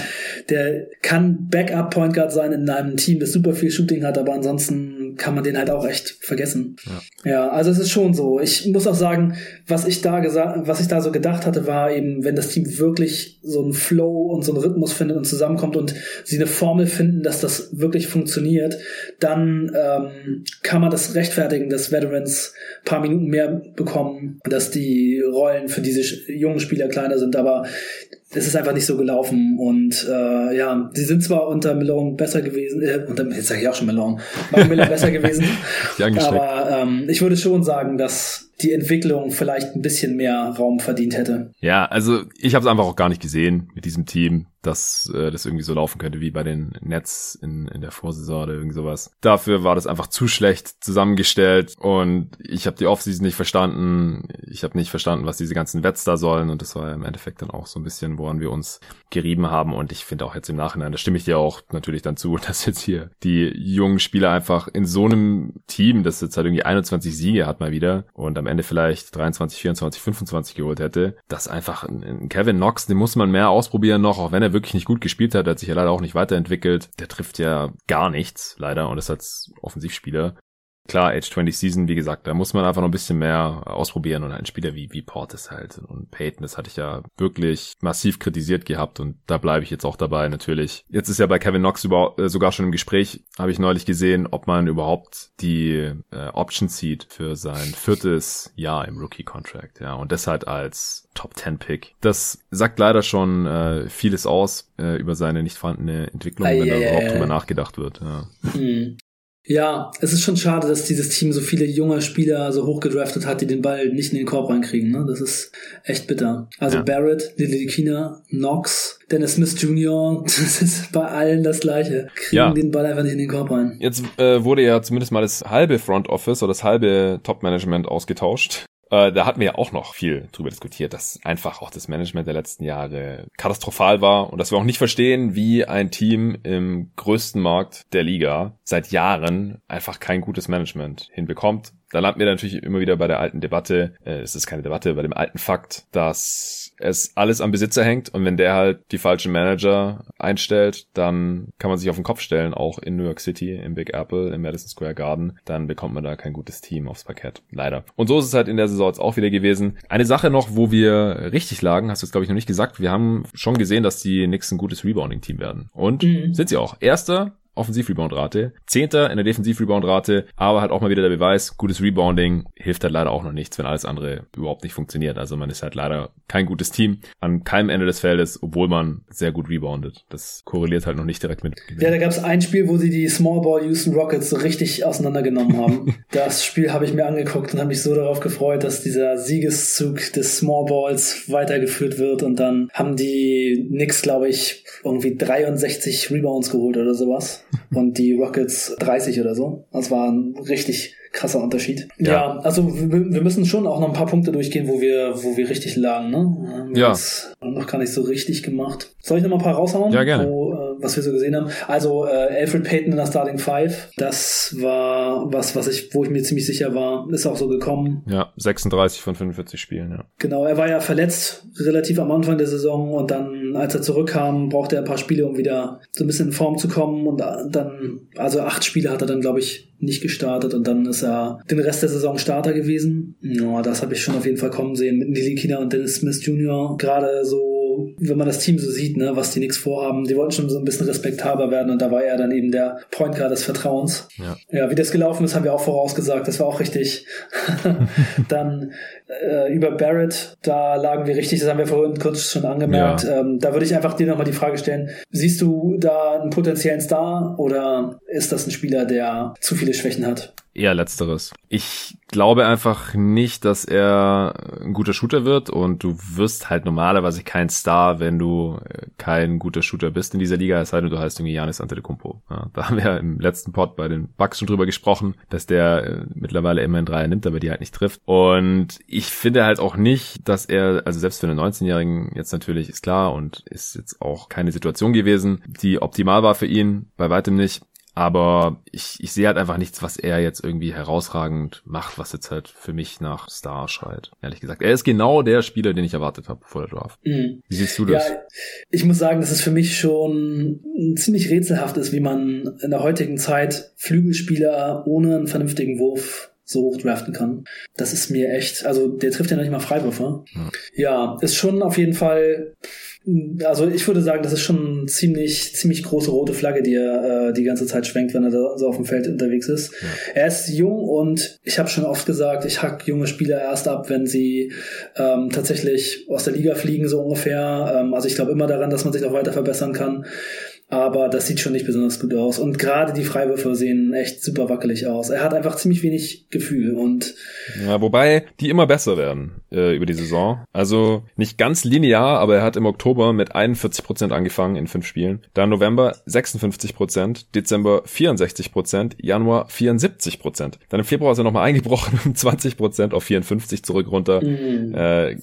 der kann Backup Point Guard sein in einem Team, das super viel Shooting hat, aber ansonsten kann man den halt auch echt vergessen. Ja, ja also es ist schon so. Ich muss auch sagen, was ich da gesagt, was ich da so gedacht hatte, war eben, wenn das Team wirklich so einen Flow und so einen Rhythmus findet und zusammenkommt und sie eine Formel finden, dass das wirklich funktioniert, dann ähm, kann man das rechtfertigen, dass Veterans paar Minuten mehr bekommen bekommen, dass die Rollen für diese jungen Spieler kleiner sind, aber es ist einfach nicht so gelaufen und äh, ja, sie sind zwar unter Malone besser gewesen, äh, unter, jetzt sage ich auch schon Malone, Miller besser gewesen, aber ähm, ich würde schon sagen, dass die Entwicklung vielleicht ein bisschen mehr Raum verdient hätte. Ja, also ich habe es einfach auch gar nicht gesehen mit diesem Team, dass äh, das irgendwie so laufen könnte wie bei den Nets in, in der Vorsaison oder irgend sowas. Dafür war das einfach zu schlecht zusammengestellt und ich habe die Offseason nicht verstanden. Ich habe nicht verstanden, was diese ganzen Wets da sollen und das war im Endeffekt dann auch so ein bisschen, woran wir uns gerieben haben und ich finde auch jetzt im Nachhinein, da stimme ich dir auch natürlich dann zu, dass jetzt hier die jungen Spieler einfach in so einem Team, das jetzt halt irgendwie 21 Siege hat mal wieder und am am Ende vielleicht 23, 24, 25 geholt hätte, dass einfach ein Kevin Knox, den muss man mehr ausprobieren noch, auch wenn er wirklich nicht gut gespielt hat, hat sich ja leider auch nicht weiterentwickelt. Der trifft ja gar nichts, leider, und ist als Offensivspieler. Klar, Age 20 Season, wie gesagt, da muss man einfach noch ein bisschen mehr ausprobieren und ein Spieler wie, wie Portis halt und Peyton, das hatte ich ja wirklich massiv kritisiert gehabt und da bleibe ich jetzt auch dabei natürlich. Jetzt ist ja bei Kevin Knox über, äh, sogar schon im Gespräch, habe ich neulich gesehen, ob man überhaupt die äh, Option sieht für sein viertes Jahr im Rookie-Contract, ja, und das halt als Top 10 Pick. Das sagt leider schon äh, vieles aus äh, über seine nicht vorhandene Entwicklung, wenn da überhaupt drüber nachgedacht wird. Ja. Hm. Ja, es ist schon schade, dass dieses Team so viele junge Spieler so hochgedraftet hat, die den Ball nicht in den Korb reinkriegen. Ne? Das ist echt bitter. Also ja. Barrett, Kina, Knox, Dennis Smith Jr., das ist bei allen das Gleiche. Kriegen ja. den Ball einfach nicht in den Korb rein. Jetzt äh, wurde ja zumindest mal das halbe Front Office oder das halbe Top Management ausgetauscht. Äh, da hatten wir ja auch noch viel drüber diskutiert, dass einfach auch das Management der letzten Jahre katastrophal war und dass wir auch nicht verstehen, wie ein Team im größten Markt der Liga seit Jahren einfach kein gutes Management hinbekommt. da landen wir natürlich immer wieder bei der alten Debatte, äh, es ist keine Debatte, bei dem alten Fakt, dass es alles am Besitzer hängt und wenn der halt die falschen Manager einstellt, dann kann man sich auf den Kopf stellen, auch in New York City, im Big Apple, im Madison Square Garden, dann bekommt man da kein gutes Team aufs Parkett. Leider. Und so ist es halt in der Saison jetzt auch wieder gewesen. Eine Sache noch, wo wir richtig lagen, hast du jetzt glaube ich noch nicht gesagt, wir haben schon gesehen, dass die Knicks ein gutes Rebounding-Team werden. Und mhm. sind sie auch. Erster Offensiv-Rebound-Rate, Zehnter in der Defensiv-Rebound-Rate, aber halt auch mal wieder der Beweis, gutes Rebounding hilft halt leider auch noch nichts, wenn alles andere überhaupt nicht funktioniert. Also man ist halt leider kein gutes Team an keinem Ende des Feldes, obwohl man sehr gut reboundet. Das korreliert halt noch nicht direkt mit. Ja, da gab es ein Spiel, wo sie die Small Ball Houston Rockets so richtig auseinandergenommen haben. das Spiel habe ich mir angeguckt und habe mich so darauf gefreut, dass dieser Siegeszug des Small Balls weitergeführt wird und dann haben die Knicks, glaube ich, irgendwie 63 Rebounds geholt oder sowas und die Rockets 30 oder so. Das war ein richtig krasser Unterschied. Ja, ja also wir, wir, müssen schon auch noch ein paar Punkte durchgehen, wo wir, wo wir richtig lagen, ne? Wir ja. Haben noch gar nicht so richtig gemacht. Soll ich noch mal ein paar raushauen? Ja, gerne. Wo, äh, was wir so gesehen haben. Also äh, Alfred Payton in der Starting Five, das war was, was ich, wo ich mir ziemlich sicher war, ist auch so gekommen. Ja, 36 von 45 Spielen, ja. Genau, er war ja verletzt relativ am Anfang der Saison und dann, als er zurückkam, brauchte er ein paar Spiele, um wieder so ein bisschen in Form zu kommen und dann, also acht Spiele hat er dann, glaube ich, nicht gestartet und dann ist er den Rest der Saison Starter gewesen. Ja, das habe ich schon auf jeden Fall kommen sehen mit Nili Kina und Dennis Smith Jr. Gerade so wenn man das Team so sieht, ne, was die nichts vorhaben, die wollten schon so ein bisschen respektabler werden und da war er dann eben der Point Guard des Vertrauens. Ja, ja wie das gelaufen ist, haben wir auch vorausgesagt, das war auch richtig. dann äh, über Barrett, da lagen wir richtig, das haben wir vorhin kurz schon angemerkt. Ja. Ähm, da würde ich einfach dir nochmal die Frage stellen, siehst du da einen potenziellen Star oder ist das ein Spieler, der zu viele Schwächen hat? Eher letzteres. Ich glaube einfach nicht, dass er ein guter Shooter wird und du wirst halt normalerweise kein Star, wenn du äh, kein guter Shooter bist in dieser Liga, es sei denn, du heißt irgendwie Janis Antetokounmpo. Ja, da haben wir im letzten Pod bei den Bucks schon drüber gesprochen, dass der äh, mittlerweile immer in Dreier nimmt, aber die halt nicht trifft. Und ich finde halt auch nicht, dass er, also selbst für einen 19-Jährigen jetzt natürlich ist klar und ist jetzt auch keine Situation gewesen, die optimal war für ihn, bei weitem nicht. Aber ich, ich sehe halt einfach nichts, was er jetzt irgendwie herausragend macht, was jetzt halt für mich nach Star schreit. Ehrlich gesagt. Er ist genau der Spieler, den ich erwartet habe vor der Draft. Mhm. Wie siehst du das? Ja, ich muss sagen, dass es für mich schon ziemlich rätselhaft ist, wie man in der heutigen Zeit Flügelspieler ohne einen vernünftigen Wurf so hoch draften kann. Das ist mir echt, also der trifft ja nicht mal Freiwürfe. Ja. ja, ist schon auf jeden Fall also ich würde sagen, das ist schon eine ziemlich, ziemlich große rote Flagge, die er äh, die ganze Zeit schwenkt, wenn er da so auf dem Feld unterwegs ist. Ja. Er ist jung und ich habe schon oft gesagt, ich hack junge Spieler erst ab, wenn sie ähm, tatsächlich aus der Liga fliegen, so ungefähr. Ähm, also ich glaube immer daran, dass man sich noch weiter verbessern kann aber das sieht schon nicht besonders gut aus. Und gerade die Freiwürfe sehen echt super wackelig aus. Er hat einfach ziemlich wenig Gefühl und ja, wobei die immer besser werden äh, über die Saison. Also nicht ganz linear, aber er hat im Oktober mit 41 Prozent angefangen in fünf Spielen. Dann November 56 Prozent, Dezember 64 Prozent, Januar 74 Prozent. Dann im Februar ist er nochmal eingebrochen um 20 Prozent auf 54 zurück runter. Mhm. Äh,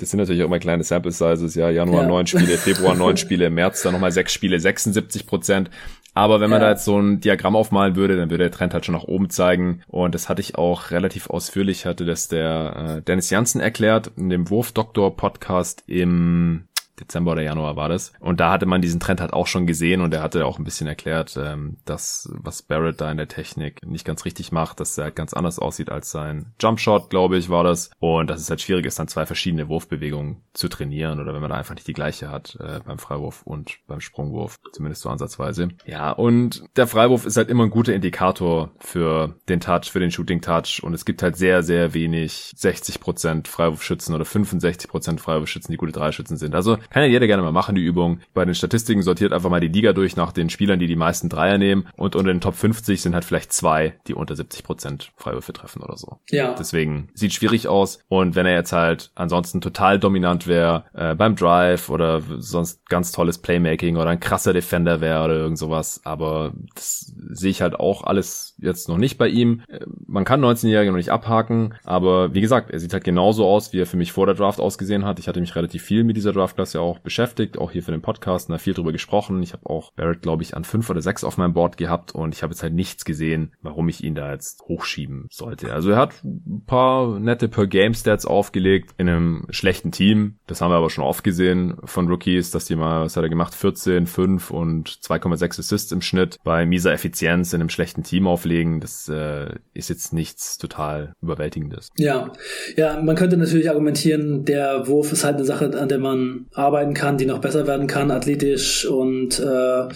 das sind natürlich auch immer kleine Sample Sizes, ja, Januar neun ja. Spiele, Februar neun Spiele, März dann nochmal sechs Spiele, 76 Prozent. Aber wenn man ja. da jetzt so ein Diagramm aufmalen würde, dann würde der Trend halt schon nach oben zeigen. Und das hatte ich auch relativ ausführlich, hatte das der äh, Dennis Janssen erklärt in dem Wurfdoktor Podcast im Dezember oder Januar war das. Und da hatte man diesen Trend halt auch schon gesehen und er hatte auch ein bisschen erklärt, ähm, dass was Barrett da in der Technik nicht ganz richtig macht, dass er halt ganz anders aussieht als sein Jumpshot, glaube ich, war das. Und dass es halt schwierig ist, dann zwei verschiedene Wurfbewegungen zu trainieren oder wenn man da einfach nicht die gleiche hat äh, beim Freiwurf und beim Sprungwurf, zumindest so ansatzweise. Ja, und der Freiwurf ist halt immer ein guter Indikator für den Touch, für den Shooting Touch und es gibt halt sehr, sehr wenig 60% Freiwurfschützen oder 65% Freiwurfschützen, die gute Dreischützen sind. Also kann ja jeder gerne mal machen, die Übung. Bei den Statistiken sortiert einfach mal die Liga durch nach den Spielern, die die meisten Dreier nehmen. Und unter den Top 50 sind halt vielleicht zwei, die unter 70 Prozent Freiwürfe treffen oder so. Ja. Deswegen sieht schwierig aus. Und wenn er jetzt halt ansonsten total dominant wäre äh, beim Drive oder sonst ganz tolles Playmaking oder ein krasser Defender wäre oder irgend sowas. Aber das sehe ich halt auch alles jetzt noch nicht bei ihm. Äh, man kann 19-Jährige noch nicht abhaken. Aber wie gesagt, er sieht halt genauso aus, wie er für mich vor der Draft ausgesehen hat. Ich hatte mich relativ viel mit dieser Draftklasse auch beschäftigt, auch hier für den Podcast, da viel drüber gesprochen. Ich habe auch Barrett, glaube ich, an fünf oder sechs auf meinem Board gehabt und ich habe jetzt halt nichts gesehen, warum ich ihn da jetzt hochschieben sollte. Also er hat ein paar nette Per-Game-Stats aufgelegt in einem schlechten Team. Das haben wir aber schon oft gesehen von Rookies, dass die mal, was hat er gemacht, 14, 5 und 2,6 Assists im Schnitt bei mieser Effizienz in einem schlechten Team auflegen. Das äh, ist jetzt nichts total überwältigendes. Ja, ja, man könnte natürlich argumentieren, der Wurf ist halt eine Sache, an der man arbeiten kann, die noch besser werden kann, athletisch und äh,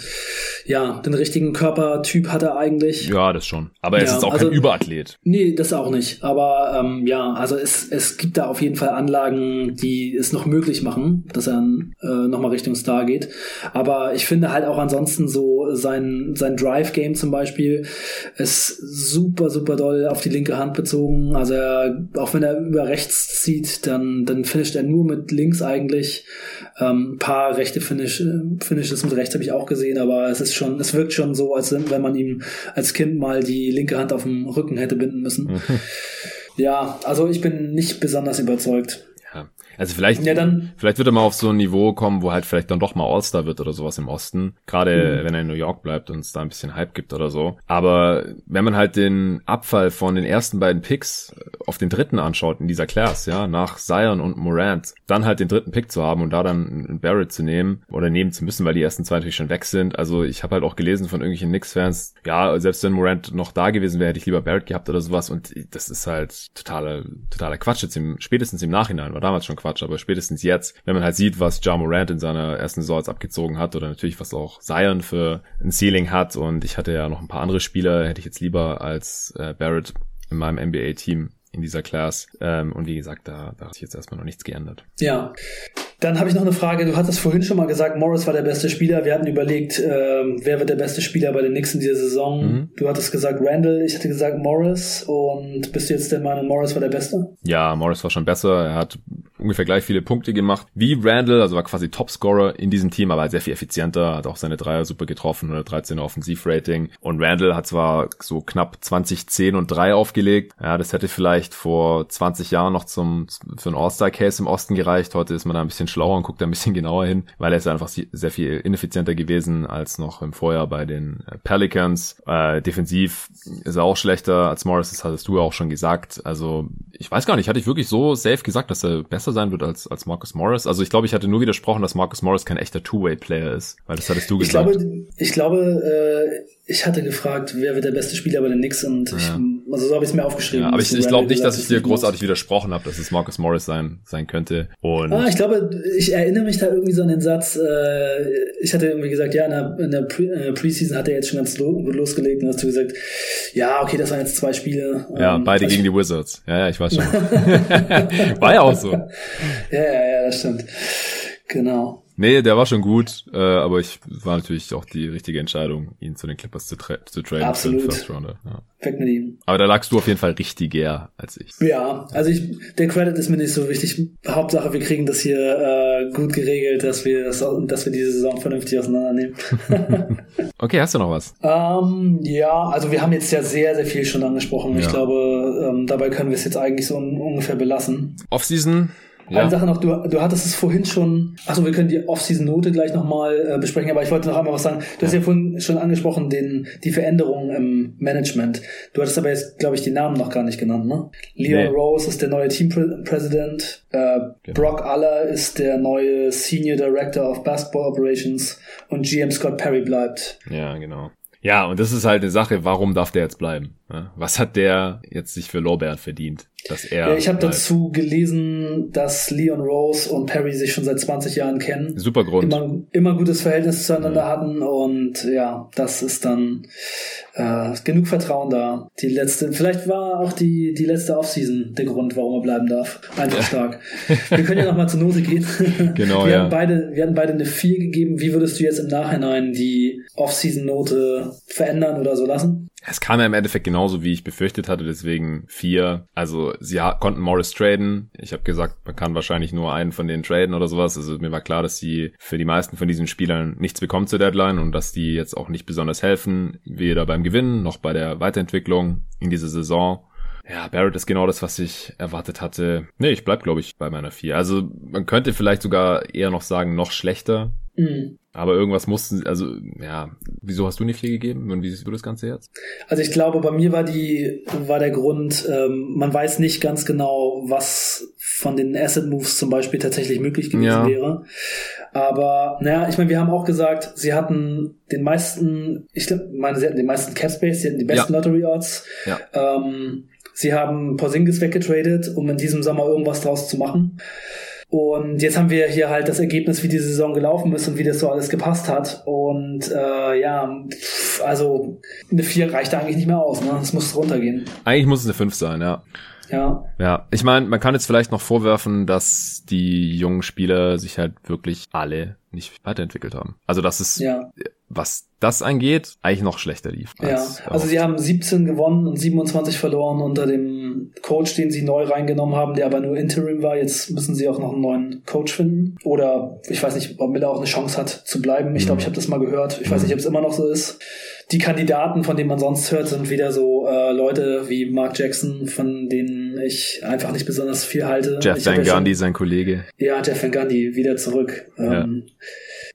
ja, den richtigen Körpertyp hat er eigentlich. Ja, das schon. Aber er ja, ist auch also, kein Überathlet. Nee, das auch nicht. Aber ähm, ja, also es, es gibt da auf jeden Fall Anlagen, die es noch möglich machen, dass er äh, nochmal Richtung Star geht. Aber ich finde halt auch ansonsten so sein, sein Drive-Game zum Beispiel ist super, super doll auf die linke Hand bezogen. Also er, auch wenn er über rechts zieht, dann, dann finisht er nur mit links eigentlich. Ähm, paar rechte Finish, Finishes mit rechts habe ich auch gesehen, aber es ist schon, es wirkt schon so, als wenn man ihm als Kind mal die linke Hand auf dem Rücken hätte binden müssen. ja, also ich bin nicht besonders überzeugt. Also vielleicht, ja, dann, vielleicht wird er mal auf so ein Niveau kommen, wo halt vielleicht dann doch mal All-Star wird oder sowas im Osten. Gerade mhm. wenn er in New York bleibt und es da ein bisschen Hype gibt oder so. Aber wenn man halt den Abfall von den ersten beiden Picks auf den dritten anschaut in dieser Class, ja, nach Zion und Morant, dann halt den dritten Pick zu haben und da dann einen Barrett zu nehmen oder nehmen zu müssen, weil die ersten zwei natürlich schon weg sind. Also ich habe halt auch gelesen von irgendwelchen Knicks-Fans, ja, selbst wenn Morant noch da gewesen wäre, hätte ich lieber Barrett gehabt oder sowas. Und das ist halt totaler, totaler Quatsch jetzt im, spätestens im Nachhinein, war damals schon Quatsch, aber spätestens jetzt, wenn man halt sieht, was Ja Morant in seiner ersten Saison jetzt abgezogen hat oder natürlich was auch Zion für ein Ceiling hat und ich hatte ja noch ein paar andere Spieler, hätte ich jetzt lieber als äh, Barrett in meinem NBA-Team in dieser Class. Ähm, und wie gesagt, da, da hat sich jetzt erstmal noch nichts geändert. Ja. Dann habe ich noch eine Frage. Du hattest vorhin schon mal gesagt, Morris war der beste Spieler. Wir hatten überlegt, ähm, wer wird der beste Spieler bei den Knicks in dieser Saison. Mhm. Du hattest gesagt Randall, ich hatte gesagt Morris. Und bist du jetzt der Meinung, Morris war der Beste? Ja, Morris war schon besser. Er hat ungefähr gleich viele Punkte gemacht wie Randall, also war quasi Topscorer in diesem Team, aber sehr viel effizienter, hat auch seine Dreier super getroffen, 113er Offensivrating. Und Randall hat zwar so knapp 20, 10 und 3 aufgelegt. Ja, das hätte vielleicht vor 20 Jahren noch zum, für ein All-Star-Case im Osten gereicht. Heute ist man da ein bisschen schlauer und guckt da ein bisschen genauer hin, weil er ist einfach sehr viel ineffizienter gewesen als noch im Vorjahr bei den äh, Pelicans. Äh, defensiv ist er auch schlechter als Morris, das hattest du ja auch schon gesagt. Also ich weiß gar nicht, hatte ich wirklich so safe gesagt, dass er besser sein wird als, als Marcus Morris? Also ich glaube, ich hatte nur widersprochen, dass Marcus Morris kein echter Two-Way-Player ist, weil das hattest du gesagt. Ich glaube, ich glaube, äh, ich hatte gefragt, wer wird der beste Spieler bei den Knicks und ja. ich, also so habe ich es mir aufgeschrieben. Ja, aber ich, ich glaube nicht, dass ich dir großartig widersprochen habe, dass es Marcus Morris sein, sein könnte. Und ah, ich glaube, ich erinnere mich da irgendwie so an den Satz, äh, ich hatte irgendwie gesagt, ja, in der, in der Pre äh, Preseason hat er jetzt schon ganz gut losgelegt und hast du gesagt, ja, okay, das waren jetzt zwei Spiele. Ja, ähm, beide gegen die Wizards. Ja, ja, ich weiß schon. War ja auch so. Ja, ja, ja, das stimmt. Genau. Nee, der war schon gut, äh, aber ich war natürlich auch die richtige Entscheidung, ihn zu den Clippers zu, tra zu traden Absolut. für den First Rounder. Ja. Weg mit ihm. Aber da lagst du auf jeden Fall richtiger als ich. Ja, also ich, der Credit ist mir nicht so wichtig. Hauptsache, wir kriegen das hier äh, gut geregelt, dass wir das, dass wir diese Saison vernünftig auseinandernehmen. okay, hast du noch was? Ähm, ja, also wir haben jetzt ja sehr, sehr viel schon angesprochen. Ja. Ich glaube, ähm, dabei können wir es jetzt eigentlich so ungefähr belassen. Offseason ja. Eine Sache noch, du, du hattest es vorhin schon, achso, wir können die Off-Season-Note gleich nochmal äh, besprechen, aber ich wollte noch einmal was sagen. Du hast ja vorhin schon angesprochen, den, die Veränderungen im Management. Du hattest aber jetzt, glaube ich, die Namen noch gar nicht genannt, ne? Leon nee. Rose ist der neue Team-President, äh, genau. Brock Aller ist der neue Senior Director of Basketball Operations und GM Scott Perry bleibt. Ja, genau. Ja, und das ist halt eine Sache, warum darf der jetzt bleiben? Was hat der jetzt sich für Lorbeeren verdient, dass er. Ich habe dazu gelesen, dass Leon Rose und Perry sich schon seit 20 Jahren kennen. Super Grund. Immer, immer gutes Verhältnis zueinander ja. hatten und ja, das ist dann äh, genug Vertrauen da. Die letzte, vielleicht war auch die, die letzte Offseason der Grund, warum er bleiben darf. Einfach ja. stark. Wir können ja nochmal zur Note gehen. Genau, wir ja. Hatten beide, wir hatten beide eine 4 gegeben. Wie würdest du jetzt im Nachhinein die Offseason-Note verändern oder so lassen? Es kam ja im Endeffekt genauso, wie ich befürchtet hatte, deswegen vier. Also sie konnten Morris traden. Ich habe gesagt, man kann wahrscheinlich nur einen von denen traden oder sowas. Also mir war klar, dass sie für die meisten von diesen Spielern nichts bekommen zur Deadline und dass die jetzt auch nicht besonders helfen, weder beim Gewinnen noch bei der Weiterentwicklung in dieser Saison. ja, Barrett ist genau das, was ich erwartet hatte. Nee, ich bleib, glaube ich, bei meiner 4. Also man könnte vielleicht sogar eher noch sagen, noch schlechter. Mhm. Aber irgendwas mussten, also ja, wieso hast du eine 4 gegeben und wie siehst du das Ganze jetzt? Also ich glaube, bei mir war die, war der Grund, ähm, man weiß nicht ganz genau, was von den Asset Moves zum Beispiel tatsächlich möglich gewesen ja. wäre. Aber naja, ich meine, wir haben auch gesagt, sie hatten den meisten, ich glaube, meine, sie hatten den meisten Cap Space, sie hatten die besten ja. Lottery Odds. Ja. Ähm, sie haben Porzingis weggetradet, um in diesem Sommer irgendwas draus zu machen. Und jetzt haben wir hier halt das Ergebnis, wie die Saison gelaufen ist und wie das so alles gepasst hat. Und äh, ja, also eine 4 reicht da eigentlich nicht mehr aus. Ne? Es muss runtergehen. Eigentlich muss es eine 5 sein, ja. Ja. Ja, ich meine, man kann jetzt vielleicht noch vorwerfen, dass die jungen Spieler sich halt wirklich alle nicht weiterentwickelt haben. Also das ist, ja. Was das angeht, eigentlich noch schlechter lief. Ja, also sie haben 17 gewonnen und 27 verloren unter dem Coach, den sie neu reingenommen haben, der aber nur Interim war. Jetzt müssen sie auch noch einen neuen Coach finden. Oder ich weiß nicht, ob Miller auch eine Chance hat zu bleiben. Ich glaube, mhm. ich habe das mal gehört. Ich weiß mhm. nicht, ob es immer noch so ist die Kandidaten, von denen man sonst hört, sind wieder so äh, Leute wie Mark Jackson, von denen ich einfach nicht besonders viel halte. Jeff Van Gundy, sein Kollege. Ja, Jeff Van Gundy, wieder zurück. Ähm, ja.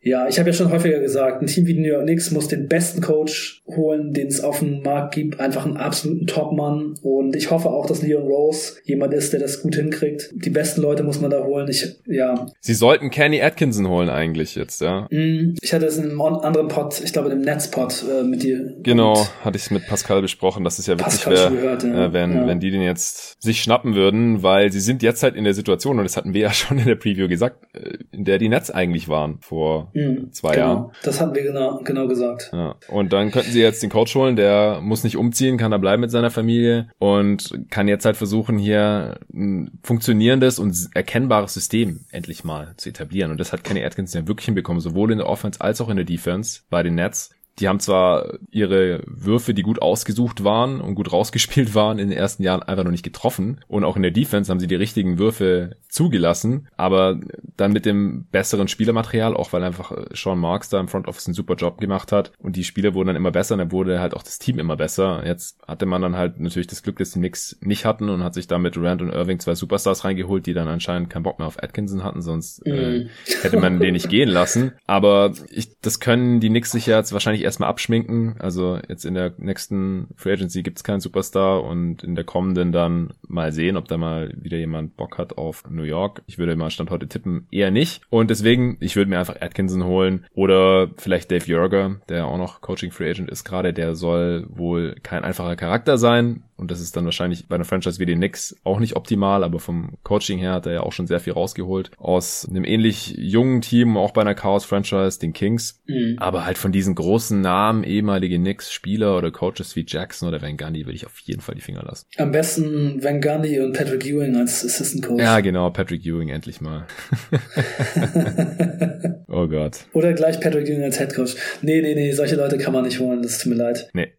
Ja, ich habe ja schon häufiger gesagt, ein Team wie die New York Knicks muss den besten Coach holen, den es auf dem Markt gibt, einfach einen absoluten Topmann. Und ich hoffe auch, dass Leon Rose jemand ist, der das gut hinkriegt. Die besten Leute muss man da holen. Ich, ja. Sie sollten Kenny Atkinson holen eigentlich jetzt, ja. Mm, ich hatte es in einem anderen Pod, ich glaube in einem Netzpod äh, mit dir. Genau, hatte ich es mit Pascal besprochen, dass es ja witzig wäre, ja. äh, wenn, ja. wenn die den jetzt sich schnappen würden, weil sie sind jetzt halt in der Situation, und das hatten wir ja schon in der Preview gesagt, äh, in der die Nets eigentlich waren vor mhm, zwei genau. Jahren. Das hatten wir genau, genau gesagt. Ja. Und dann könnten sie jetzt den Coach holen, der muss nicht umziehen, kann da bleiben mit seiner Familie und kann jetzt halt versuchen, hier ein funktionierendes und erkennbares System endlich mal zu etablieren. Und das hat Kenny Atkinson ja wirklich hinbekommen, sowohl in der Offense als auch in der Defense bei den Nets. Die haben zwar ihre Würfe, die gut ausgesucht waren und gut rausgespielt waren, in den ersten Jahren einfach noch nicht getroffen. Und auch in der Defense haben sie die richtigen Würfe zugelassen, aber dann mit dem besseren Spielermaterial, auch weil einfach äh, Sean Marks da im Front Office einen super Job gemacht hat und die Spieler wurden dann immer besser und dann wurde halt auch das Team immer besser. Jetzt hatte man dann halt natürlich das Glück, dass die Knicks nicht hatten und hat sich da mit Rand und Irving zwei Superstars reingeholt, die dann anscheinend keinen Bock mehr auf Atkinson hatten, sonst äh, mhm. hätte man den nicht gehen lassen. Aber ich, das können die Knicks sich jetzt wahrscheinlich erstmal abschminken. Also jetzt in der nächsten Free Agency gibt es keinen Superstar und in der kommenden dann mal sehen, ob da mal wieder jemand Bock hat auf New York. Ich würde mal Stand heute tippen, eher nicht. Und deswegen, ich würde mir einfach Atkinson holen oder vielleicht Dave Jörger, der auch noch Coaching Free Agent ist gerade. Der soll wohl kein einfacher Charakter sein. Und das ist dann wahrscheinlich bei einer Franchise wie den Knicks auch nicht optimal, aber vom Coaching her hat er ja auch schon sehr viel rausgeholt. Aus einem ähnlich jungen Team, auch bei einer Chaos-Franchise, den Kings. Mhm. Aber halt von diesen großen Namen, ehemalige Knicks-Spieler oder Coaches wie Jackson oder Van Gundy würde ich auf jeden Fall die Finger lassen. Am besten Van Gundy und Patrick Ewing als Assistant Coach. Ja, genau, Patrick Ewing endlich mal. oh Gott. Oder gleich Patrick Ewing als Head Coach. Nee, nee, nee, solche Leute kann man nicht holen, das tut mir leid. Nee.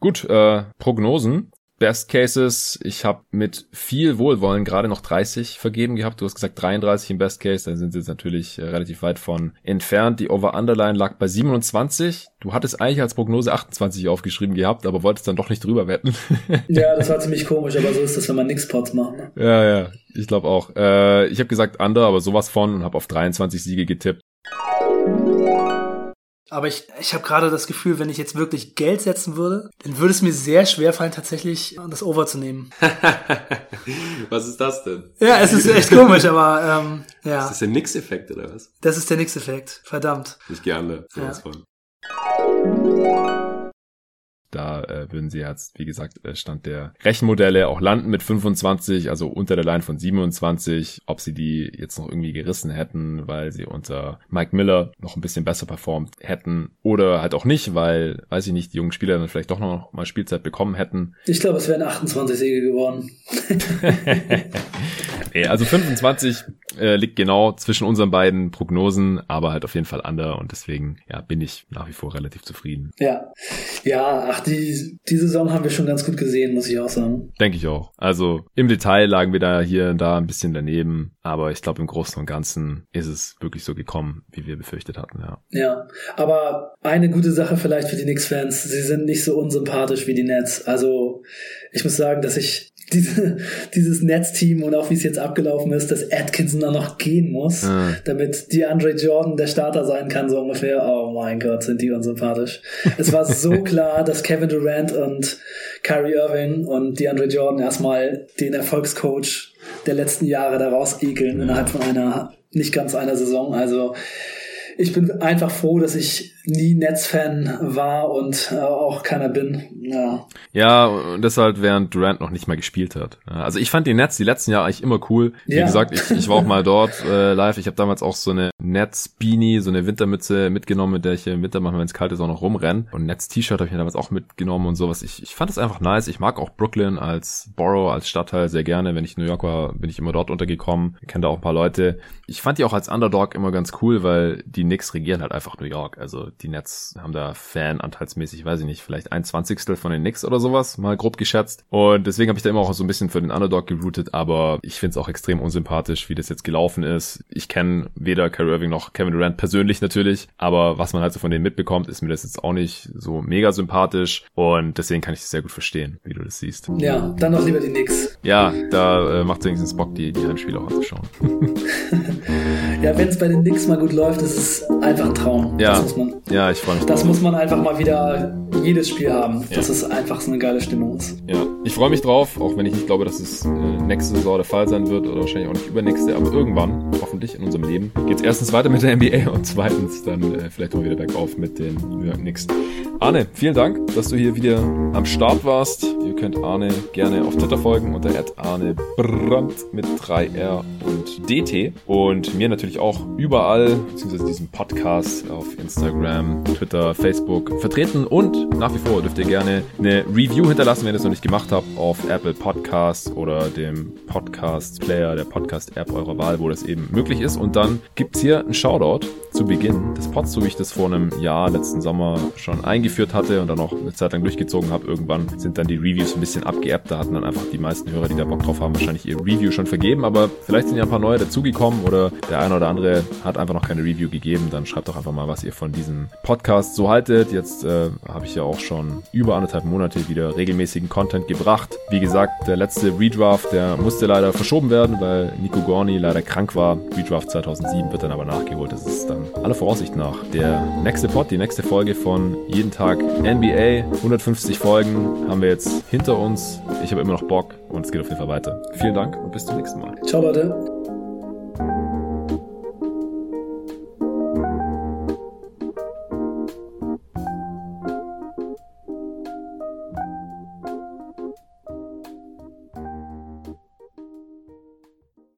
Gut, äh, Prognosen. Best Cases, ich habe mit viel Wohlwollen gerade noch 30 vergeben gehabt. Du hast gesagt 33 im Best Case, da sind sie jetzt natürlich äh, relativ weit von entfernt. Die Over-Underline lag bei 27. Du hattest eigentlich als Prognose 28 aufgeschrieben gehabt, aber wolltest dann doch nicht drüber wetten. ja, das war ziemlich komisch, aber so ist das, wenn man nix Pots macht. Ne? Ja, ja, ich glaube auch. Äh, ich habe gesagt Under, aber sowas von und habe auf 23 Siege getippt. Aber ich, ich habe gerade das Gefühl, wenn ich jetzt wirklich Geld setzen würde, dann würde es mir sehr schwer fallen, tatsächlich das Over zu nehmen. was ist das denn? Ja, es ist echt komisch, aber ähm, ja. Ist das der Nix-Effekt oder was? Das ist der Nix-Effekt, verdammt. Ich gerne, sowas ja. von. Da äh, würden sie jetzt, wie gesagt, äh, Stand der Rechenmodelle auch landen mit 25, also unter der Line von 27. Ob sie die jetzt noch irgendwie gerissen hätten, weil sie unter Mike Miller noch ein bisschen besser performt hätten oder halt auch nicht, weil, weiß ich nicht, die jungen Spieler dann vielleicht doch noch mal Spielzeit bekommen hätten. Ich glaube, es wären 28 Siege geworden. nee, also 25 äh, liegt genau zwischen unseren beiden Prognosen, aber halt auf jeden Fall under und deswegen ja, bin ich nach wie vor relativ zufrieden. Ja, ja, ach, die, die Saison haben wir schon ganz gut gesehen, muss ich auch sagen. Denke ich auch. Also im Detail lagen wir da hier und da ein bisschen daneben, aber ich glaube im Großen und Ganzen ist es wirklich so gekommen, wie wir befürchtet hatten, ja. Ja, aber eine gute Sache vielleicht für die Knicks-Fans, sie sind nicht so unsympathisch wie die Nets. Also ich muss sagen, dass ich diese, dieses Netzteam und auch wie es jetzt abgelaufen ist, dass Atkinson dann noch gehen muss, ja. damit DeAndre Jordan der Starter sein kann, so ungefähr. Oh mein Gott, sind die unsympathisch. es war so klar, dass Kevin Durant und Kyrie Irving und DeAndre Jordan erstmal den Erfolgscoach der letzten Jahre da rausekeln ja. innerhalb von einer, nicht ganz einer Saison. Also ich bin einfach froh, dass ich nie Nets-Fan war und äh, auch keiner bin. Ja. ja, und das halt während Durant noch nicht mal gespielt hat. Also ich fand die Nets die letzten Jahre eigentlich immer cool. Wie ja. gesagt, ich, ich war auch mal dort äh, live. Ich habe damals auch so eine Nets-Beanie, so eine Wintermütze mitgenommen, mit der ich im Winter manchmal, wenn es kalt ist, auch noch rumrenne. Und Nets-T-Shirt habe ich mir damals auch mitgenommen und sowas. Ich, ich fand es einfach nice. Ich mag auch Brooklyn als Borough, als Stadtteil sehr gerne. Wenn ich in New York war, bin ich immer dort untergekommen. Ich kenne da auch ein paar Leute. Ich fand die auch als Underdog immer ganz cool, weil die Knicks regieren halt einfach New York. Also die Nets haben da Fan-anteilsmäßig, weiß ich nicht, vielleicht ein Zwanzigstel von den Knicks oder sowas, mal grob geschätzt. Und deswegen habe ich da immer auch so ein bisschen für den Underdog geroutet, aber ich finde es auch extrem unsympathisch, wie das jetzt gelaufen ist. Ich kenne weder Kyrie Irving noch Kevin Durant persönlich natürlich, aber was man halt so von denen mitbekommt, ist mir das jetzt auch nicht so mega sympathisch und deswegen kann ich das sehr gut verstehen, wie du das siehst. Ja, dann noch lieber die Knicks. Ja, da äh, macht es wenigstens Bock, die, die Heimspiele auch anzuschauen. ja, wenn es bei den Knicks mal gut läuft, ist es einfach ein Traum. Ja, das muss man, ja ich freue mich. Das drauf. muss man einfach mal wieder jedes Spiel haben, ja. dass es einfach so eine geile Stimmung ist. Ja, ich freue mich drauf, auch wenn ich nicht glaube, dass es äh, nächste Saison der Fall sein wird oder wahrscheinlich auch nicht übernächste, aber irgendwann, hoffentlich in unserem Leben, geht es erstens weiter mit der NBA und zweitens dann äh, vielleicht auch wieder bergauf mit den New York Knicks. Arne, vielen Dank, dass du hier wieder am Start warst. Ihr könnt Arne gerne auf Twitter folgen unter Brandt mit 3R und DT und mir natürlich auch überall, beziehungsweise diesem Podcast auf Instagram, Twitter, Facebook vertreten und nach wie vor dürft ihr gerne eine Review hinterlassen, wenn ihr es noch nicht gemacht habt, auf Apple Podcasts oder dem Podcast Player, der Podcast App eurer Wahl, wo das eben möglich ist und dann gibt's hier einen Shoutout zu Beginn des Pods, so wie ich das vor einem Jahr, letzten Sommer schon eingeführt hatte und dann auch eine Zeit lang durchgezogen habe. Irgendwann sind dann die Reviews ein bisschen abgeappt. Da hatten dann einfach die meisten Hörer, die da Bock drauf haben, wahrscheinlich ihr Review schon vergeben. Aber vielleicht sind ja ein paar neue dazugekommen oder der eine oder andere hat einfach noch keine Review gegeben. Dann schreibt doch einfach mal, was ihr von diesem Podcast so haltet. Jetzt äh, habe ich ja auch schon über anderthalb Monate wieder regelmäßigen Content gebracht. Wie gesagt, der letzte Redraft, der musste leider verschoben werden, weil Nico Gorni leider krank war. Redraft 2007 wird dann aber nachgeholt. Das ist dann aller Voraussicht nach der nächste Pod, die nächste Folge von Jeden Tag NBA. 150 Folgen haben wir jetzt hinter uns. Ich habe immer noch Bock und es geht auf jeden Fall weiter. Vielen Dank und bis zum nächsten Mal. Ciao Leute.